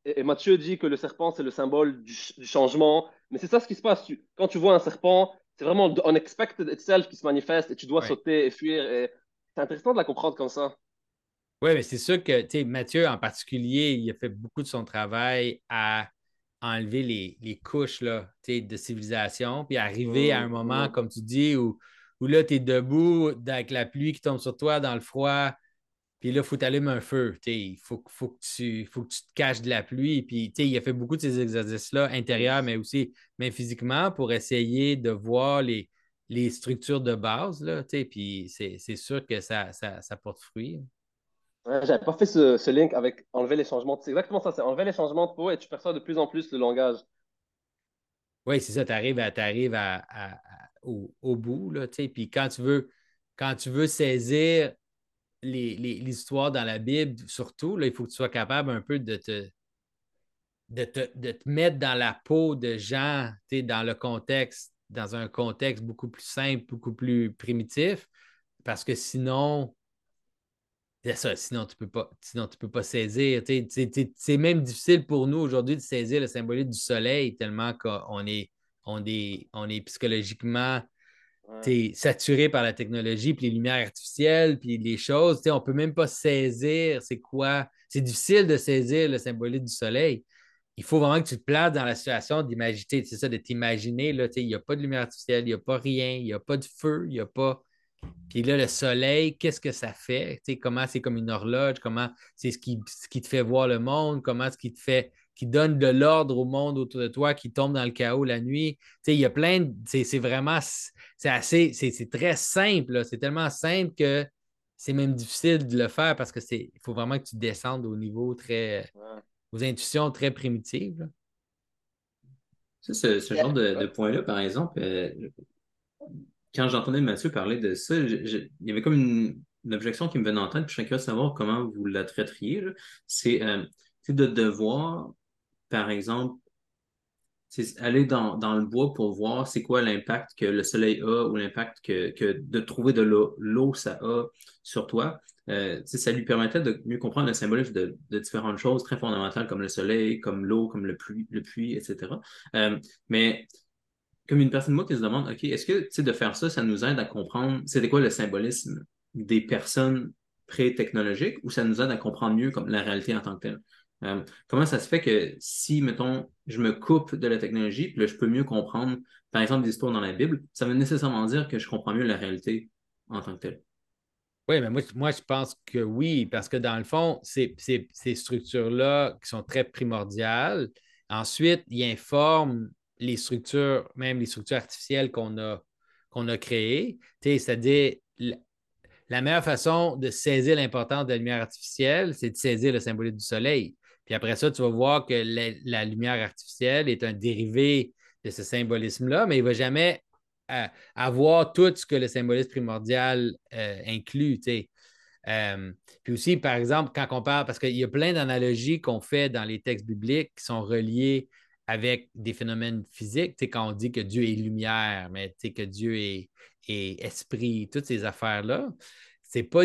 et Mathieu dit que le serpent, c'est le symbole du, changement, mais c'est ça ce qui se passe. quand tu vois un serpent, c'est vraiment unexpected itself qui se manifeste et tu dois sauter et fuir. Et c'est intéressant de la comprendre comme ça. Oui, mais c'est sûr que Mathieu, en particulier, il a fait beaucoup de son travail à enlever les, les couches là, de civilisation, puis arriver à un moment, comme tu dis, où, où là, tu es debout avec la pluie qui tombe sur toi dans le froid, puis là, il faut t'allumer un feu. Il faut, faut, que tu, faut que tu te caches de la pluie. Puis il a fait beaucoup de ces exercices-là, intérieurs, mais aussi mais physiquement, pour essayer de voir les, les structures de base. Là, puis c'est sûr que ça, ça, ça porte fruit. J'avais pas fait ce, link avec enlever les changements. C'est exactement ça, c'est enlever les changements de peau et tu perçois de plus en plus le langage. Oui, c'est ça, tu arrives, à, au, bout, là, puis quand tu veux quand tu veux saisir l'histoire dans la Bible, surtout, là, il faut que tu sois capable un peu de te, de te, mettre dans la peau de gens, dans le contexte, dans un contexte beaucoup plus simple, beaucoup plus primitif, parce que sinon, c'est ça, sinon tu peux pas, sinon tu peux pas saisir. C'est même difficile pour nous aujourd'hui de saisir le symbolique du soleil tellement qu'on est, on est, on est psychologiquement saturé par la technologie, puis les lumières artificielles, puis les choses. On ne peut même pas saisir c'est quoi. C'est difficile de saisir le symbolique du soleil. Il faut vraiment que tu te places dans la situation d'imaginer, c'est ça, de t'imaginer. Il n'y a pas de lumière artificielle, il n'y a pas rien, il n'y a pas de feu, il n'y a pas. Puis là, le soleil, qu'est-ce que ça fait? comment c'est comme une horloge, comment c'est ce qui, qui, te fait voir le monde, comment ce qui te fait, qui donne de l'ordre au monde autour de toi, qui tombe dans le chaos la nuit? il y a plein de. C'est vraiment. C'est assez. C'est très simple. C'est tellement simple que c'est même difficile de le faire parce que c'est. Il faut vraiment que tu descendes au niveau très. aux intuitions très primitives. ce, genre de, point-là, par exemple, euh, quand j'entendais Mathieu parler de ça, il y avait comme une, objection qui me venait en tête, puis je suis savoir comment vous la traiteriez. C'est euh, de devoir, par exemple, aller dans, le bois pour voir c'est quoi l'impact que le soleil a ou l'impact que, de trouver de l'eau, ça a sur toi. Euh, ça lui permettait de mieux comprendre le symbolisme de, différentes choses très fondamentales comme le soleil, comme l'eau, comme le le puits etc. Euh, mais comme une personne moi qui se demande, OK, est-ce que de faire ça, ça nous aide à comprendre c'était quoi le symbolisme des personnes pré-technologiques ou ça nous aide à comprendre mieux comme la réalité en tant que telle? Euh, comment ça se fait que si, mettons, je me coupe de la technologie, puis là, je peux mieux comprendre, par exemple, des histoires dans la Bible, ça veut nécessairement dire que je comprends mieux la réalité en tant que telle. Oui, mais moi, je pense que oui, parce que dans le fond, ces, ces structures-là qui sont très primordiales, ensuite, ils informent les structures, même les structures artificielles qu'on a, a créées. C'est-à-dire, la, meilleure façon de saisir l'importance de la lumière artificielle, c'est de saisir le symbolique du soleil. Puis après ça, tu vas voir que la, lumière artificielle est un dérivé de ce symbolisme-là, mais il ne va jamais euh, avoir tout ce que le symbolisme primordial euh, inclut. Euh, puis aussi, par exemple, quand on parle, parce qu'il y a plein d'analogies qu'on fait dans les textes bibliques qui sont reliés avec des phénomènes physiques, quand on dit que Dieu est lumière, mais que Dieu est, est esprit, toutes ces affaires-là, c'est pas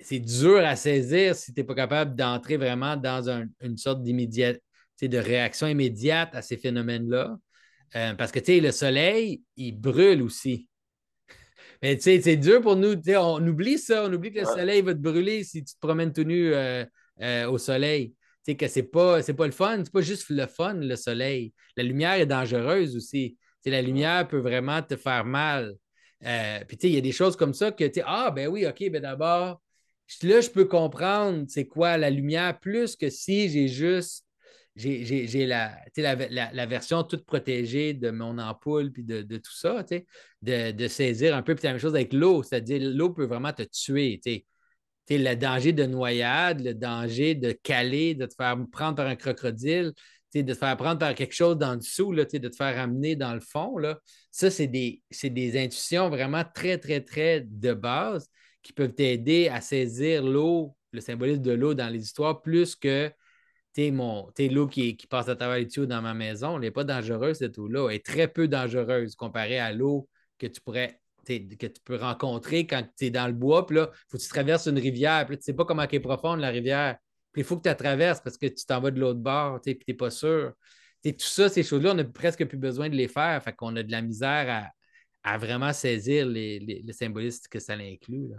c'est dur à saisir si tu n'es pas capable d'entrer vraiment dans une sorte d'immédiate, de réaction immédiate à ces phénomènes-là. Euh, parce que le soleil, il brûle aussi. Mais c'est dur pour nous. On oublie ça. On oublie que le soleil va te brûler si tu te promènes tout nu euh, euh, au soleil. Sais que c'est pas, pas le fun. C'est pas juste le fun, le soleil. La lumière est dangereuse aussi. la lumière peut vraiment te faire mal. puis, il y a des choses comme ça que, tu ah, ben oui, OK, ben d'abord, là, je peux comprendre c'est quoi la lumière plus que si j'ai juste j'ai la, la, la, version toute protégée de mon ampoule puis de, tout ça, de, de, saisir un peu. Puis la même chose avec l'eau, c'est-à-dire l'eau peut vraiment te tuer. Le danger de noyade, le danger de caler, de te faire prendre par un crocodile, de te faire prendre par quelque chose dans le dessous, là, de te faire amener dans le fond. Ça, c'est des, des intuitions vraiment très, très, très de base qui peuvent t'aider à saisir l'eau, le symbolisme de l'eau dans les histoires, plus que l'eau qui, qui, passe à travers les tuyaux dans ma maison, elle n'est pas dangereuse, cette eau-là. Elle est très peu dangereuse comparée à l'eau que tu pourrais que tu peux rencontrer quand tu es dans le bois, puis là, il faut que tu traverses une rivière, puis tu ne sais pas comment elle est profonde, la rivière. Puis il faut que tu la traverses parce que tu t'en vas de l'autre bord, puis tu n'es pas sûr. tout ça, ces choses-là, on n'a presque plus besoin de les faire. Fait qu'on a de la misère à, vraiment saisir les, les, que ça inclut. Là.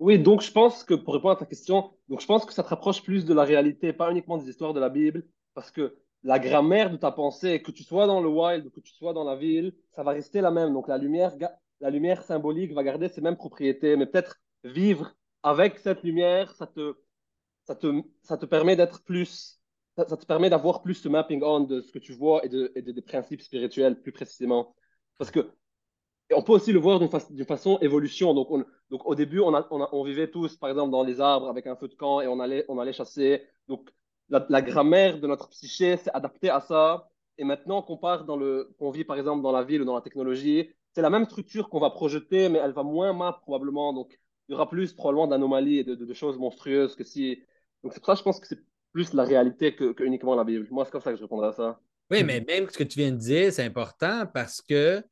Oui, donc je pense que pour répondre à ta question, donc je pense que ça te rapproche plus de la réalité, pas uniquement des histoires de la Bible, parce que la grammaire de ta pensée, que tu sois dans le wild ou que tu sois dans la ville, ça va rester la même. Donc la lumière, la lumière symbolique va garder ses mêmes propriétés, mais peut-être vivre avec cette lumière, ça te, ça te, ça te permet d'être plus, ça, te permet d'avoir plus ce mapping on de ce que tu vois et, de, et des principes spirituels plus précisément. Parce que on peut aussi le voir d'une façon évolution. Donc, donc au début, on, on, vivait tous, par exemple, dans les arbres avec un feu de camp et on allait, on allait chasser. Donc, la, grammaire de notre psyché s'est adaptée à ça. Et maintenant qu'on part dans le, qu'on vit par exemple dans la ville ou dans la technologie, c'est la même structure qu'on va projeter, mais elle va moins mal probablement. Donc, il y aura plus probablement d'anomalies et de, choses monstrueuses que si. Donc, c'est pour ça que je pense que c'est plus la réalité que, que uniquement la Bible. Moi, c'est comme ça que je répondrai à ça. Oui, mais même ce que tu viens de dire, c'est important parce que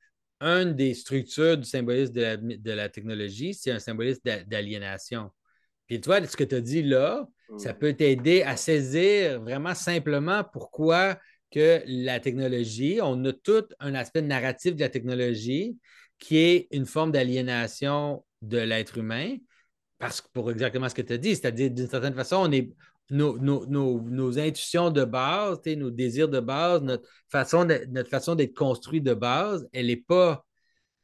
une des structures du symbolisme de la, technologie, c'est un symbolisme d'aliénation. Puis toi, ce que tu as dit là, ça peut t'aider à saisir vraiment simplement pourquoi que la technologie, on a tout un aspect narratif de la technologie qui est une forme d'aliénation de l'être humain, parce que pour exactement ce que tu as dit, c'est-à-dire d'une certaine façon, on est, nos, intuitions de base, nos désirs de base, notre façon, notre façon d'être construit de base, elle est pas,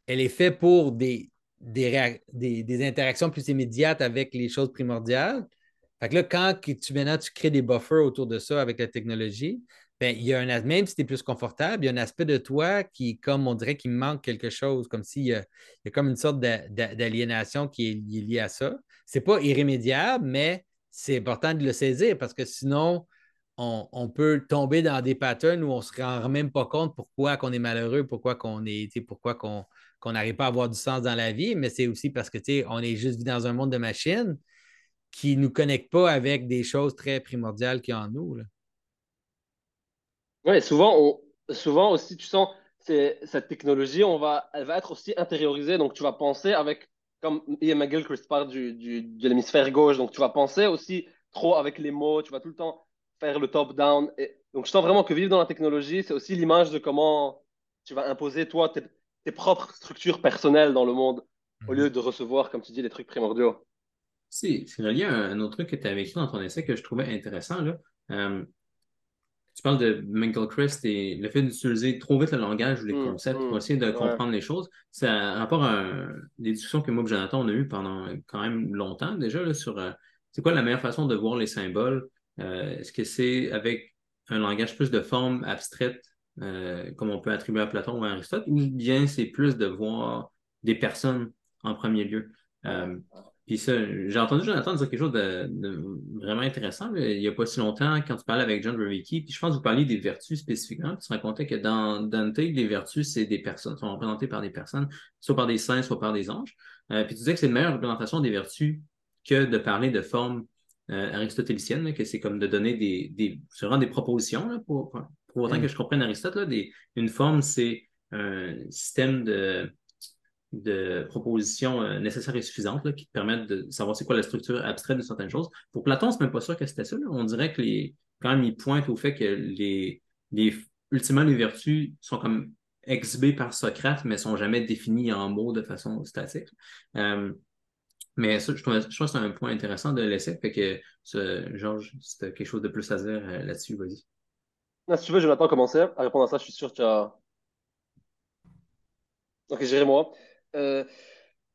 elle est faite pour des, des, interactions plus immédiates avec les choses primordiales. Fait que là, quand tu, maintenant tu crées des buffers autour de ça avec la technologie, ben, il y a un même si tu es plus confortable, il y a un aspect de toi qui, comme on dirait, qu'il manque quelque chose, comme s'il y, y, a comme une sorte d'aliénation qui est liée à ça. Ce n'est pas irrémédiable, mais c'est important de le saisir parce que sinon, on, peut tomber dans des patterns où on ne se rend même pas compte pourquoi qu'on est malheureux, pourquoi qu'on est, pourquoi qu'on n'arrive pas à avoir du sens dans la vie, mais c'est aussi parce que on est juste dans un monde de machines qui ne nous connecte pas avec des choses très primordiales qu'il y a en nous. Oui, souvent, souvent aussi, tu sens, cette technologie, on va, elle va être aussi intériorisée, donc tu vas penser avec comme Ian McGilchrist parle du, du, de l'hémisphère gauche, donc tu vas penser aussi trop avec les mots, tu vas tout le temps faire le top-down. Donc je sens vraiment que vivre dans la technologie, c'est aussi l'image de comment tu vas imposer, toi, tes, propres structures personnelles dans le monde, au mhm. lieu de recevoir, comme tu dis, des trucs primordiaux. Si, c'est relié à un autre truc que tu avais écrit dans ton essai que je trouvais intéressant. Là. Euh, tu parles de Christ et le fait d'utiliser trop vite le langage ou les mm, concepts pour mm, essayer de comprendre les choses. C'est un rapport à des discussions que moi et Jonathan, on a eues pendant quand même longtemps déjà là, sur euh, c'est quoi la meilleure façon de voir les symboles? Euh, est-ce que c'est avec un langage plus de forme abstraite, comme on peut attribuer à Platon ou à Aristote, ou bien c'est plus de voir des personnes en premier lieu? Puis ça, j'ai entendu Jonathan dire quelque chose de, vraiment intéressant il n'y a pas si longtemps quand tu parlais avec John Vervicki, puis je pense que vous parliez des vertus spécifiquement, tu te racontais que dans Dante, les vertus, c'est des personnes, sont représentées par des personnes, soit par des saints, soit par des anges. Euh, puis tu disais que c'est une meilleure représentation des vertus que de parler de formes euh, aristotéliciennes, que c'est comme de donner des, des, des propositions, pour, pour, autant que je comprenne Aristote, là, des, une forme, c'est un système de de propositions euh, nécessaires et suffisantes qui te permettent de savoir c'est quoi la structure abstraite de certaines choses. Pour Platon, c'est même pas sûr que c'était ça. On dirait que les, quand même, il pointe au fait que les, les, ultimement, les vertus sont comme exhibées par Socrate, mais sont jamais définies en mots de façon statique. Euh, mais ça, je trouve, je que c'est un point intéressant de l'essai. Fait que, Georges, si tu as quelque chose de plus à dire euh, là-dessus, vas-y. si tu veux, Jonathan, commencer à répondre à ça. Je suis sûr que tu as. Ok, j'irai moi. Euh,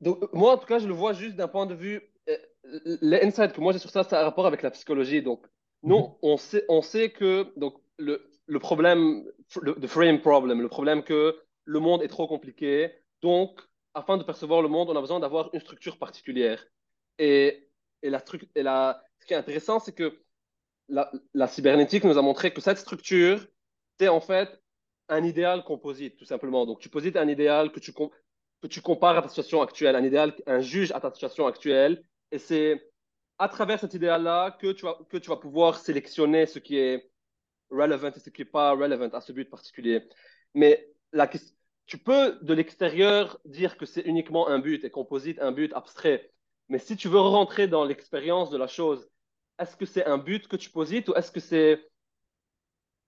donc, moi, en tout cas, je le vois juste d'un point de vue. Euh, l'insight que moi j'ai sur ça, ça a rapport avec la psychologie. Donc, nous, mhm. on, sait, on sait que donc, le, le problème, le frame problem, le problème que le monde est trop compliqué. Donc, afin de percevoir le monde, on a besoin d'avoir une structure particulière. Et, et, la, et la, ce qui est intéressant, c'est que la, la, cybernétique nous a montré que cette structure, c'est en fait un idéal composite, tout simplement. Donc, tu posites un idéal que tu, que tu compares à ta situation actuelle, un idéal, un juge à ta situation actuelle. Et c'est à travers cet idéal-là que, tu vas, que tu vas pouvoir sélectionner ce qui est relevant et ce qui n'est pas relevant à ce but particulier. Mais la, tu peux de l'extérieur dire que c'est uniquement un but et composite, un but abstrait. Mais si tu veux rentrer dans l'expérience de la chose, est-ce que c'est un but que tu posites ou est-ce que c'est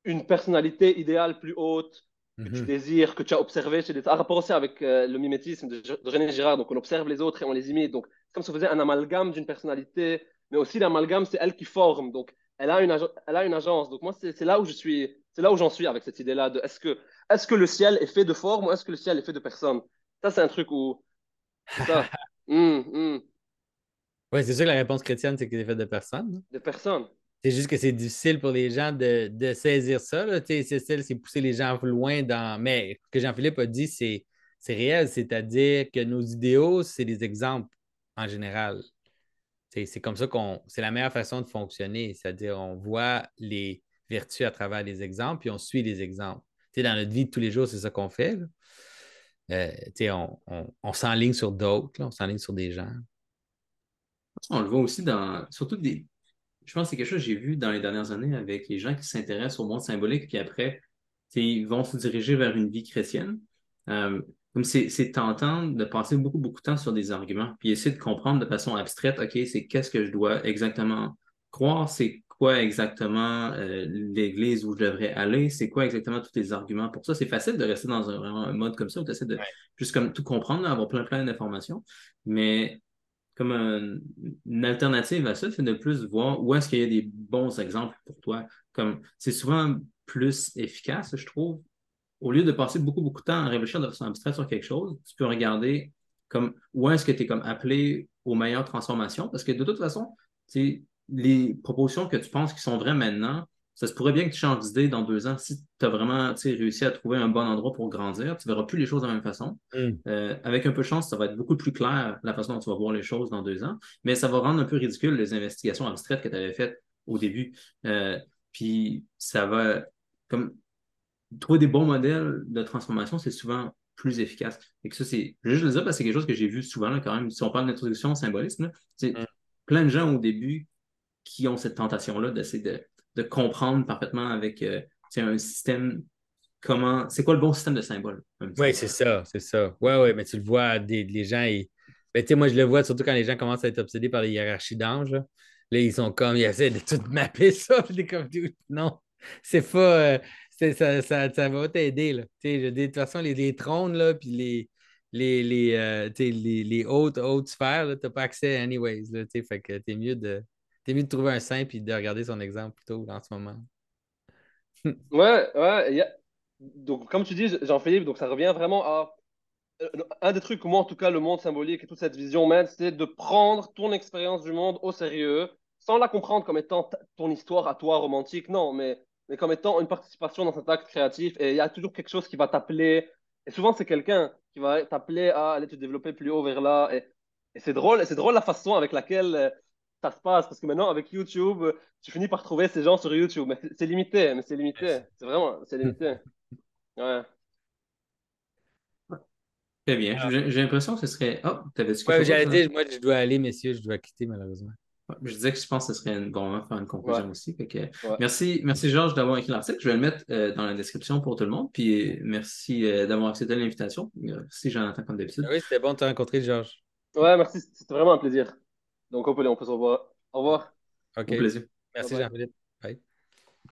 une personnalité idéale plus haute que tu désires, que tu as observé chez des... Rapport aussi avec euh, le mimétisme de, René Girard, donc on observe les autres et on les imite. Donc c'est comme si on faisait un amalgame d'une personnalité, mais aussi l'amalgame, c'est elle qui forme. Donc elle a une, elle a une agence. Donc moi, c'est là où je suis, c'est là où j'en suis avec cette idée-là de est-ce que, est que le ciel est fait de forme ou est-ce que le ciel est fait de personne Ça, c'est un truc où. Ça. Hum, hum. Oui, c'est sûr que la réponse chrétienne, c'est qu'il est fait de personne. De personne. C'est juste que c'est difficile pour les gens de, de saisir ça. C'est c'est pousser les gens loin dans. Mais ce que Jean-Philippe a dit, c'est réel, c'est-à-dire que nos idéaux, c'est des exemples en général. C'est comme ça qu'on. C'est la meilleure façon de fonctionner. C'est-à-dire, on voit les vertus à travers les exemples, puis on suit les exemples. dans notre vie de tous les jours, c'est ça qu'on fait. Euh, on, on, on s'enligne sur d'autres, on s'enligne sur des gens. On le voit aussi dans surtout des, je pense que c'est quelque chose que j'ai vu dans les dernières années avec les gens qui s'intéressent au monde symbolique, puis après, ils vont se diriger vers une vie chrétienne. Euh, comme c'est tentant de passer beaucoup, beaucoup de temps sur des arguments, puis essayer de comprendre de façon abstraite, OK, c'est qu'est-ce que je dois exactement croire, c'est quoi exactement euh, l'église où je devrais aller, c'est quoi exactement tous les arguments pour ça? C'est facile de rester dans un, mode comme ça où tu essaies de juste comme tout comprendre, avoir plein, plein d'informations. Mais comme une alternative à ça, c'est de plus voir où est-ce qu'il y a des bons exemples pour toi. Comme c'est souvent plus efficace, je trouve. Au lieu de passer beaucoup, beaucoup de temps à réfléchir de façon abstraite sur quelque chose, tu peux regarder comme où est-ce que tu es comme appelé aux meilleures transformations. Parce que de toute façon, les propositions que tu penses qui sont vraies maintenant, ça se pourrait bien que tu changes d'idée dans deux ans. Si tu as vraiment réussi à trouver un bon endroit pour grandir, tu ne verras plus les choses de la même façon. Mm. Euh, avec un peu de chance, ça va être beaucoup plus clair la façon dont tu vas voir les choses dans deux ans, mais ça va rendre un peu ridicule les investigations abstraites que tu avais faites au début. Euh, puis ça va comme trouver des bons modèles de transformation, c'est souvent plus efficace. Et que ça, c'est. Je juste le dire parce que c'est quelque chose que j'ai vu souvent là, quand même. Si on parle d'introduction au symbolisme, c'est mm. plein de gens au début qui ont cette tentation-là d'essayer de de comprendre parfaitement avec euh, un système comment c'est quoi le bon système de symboles. Oui, c'est ça, c'est ça. Oui, oui, mais tu le vois, des, les gens, ils... ben, moi je le vois surtout quand les gens commencent à être obsédés par les hiérarchies d'anges. Là. ils sont comme, ils essaient de tout mapper ça. Puis comme, non, c'est pas. Euh, ça, ça, ça, va t'aider. De toute façon, les, les trônes, là, puis les, les, les, euh, les, les, hautes, hautes sphères, tu n'as pas accès anyways. Là, fait que t'es mieux de T'es mieux de trouver un saint et de regarder son exemple plutôt en ce moment. ouais, ouais. Donc, comme tu dis, Jean-Philippe, donc ça revient vraiment à. Euh, un des trucs moi, en tout cas, le monde symbolique et toute cette vision mène, c'est de prendre ton expérience du monde au sérieux, sans la comprendre comme étant ton histoire à toi romantique, non, mais, mais comme étant une participation dans cet acte créatif. Et il y a toujours quelque chose qui va t'appeler. Et souvent, c'est quelqu'un qui va t'appeler à aller te développer plus haut vers là. Et Et c'est drôle, c'est drôle la façon avec laquelle euh, ça se passe, parce que maintenant, avec YouTube, tu finis par trouver ces gens sur YouTube. Mais c'est- limité, mais c'est limité. C'est vraiment, c'est limité. Ouais. Très bien. J'ai l'impression que ce serait. Oh, t'avais-tu Ouais, j'allais dire, moi, je dois aller, messieurs, je dois quitter, malheureusement. Je disais que je pense que ce serait un bon moment de faire une conclusion Ouais. aussi. Fait que, Ouais. merci, merci Georges d'avoir écrit l'article. Je vais le mettre euh, dans la description pour tout le monde. Puis merci euh, d'avoir accepté l'invitation. Merci Jonathan comme d'habitude. Ah oui, c'était bon de te rencontrer, Georges. Ouais, merci, c'était vraiment un plaisir. Donc, on peut, on peut se revoir. Au revoir. OK. Au plaisir. Merci. Jean-Philippe.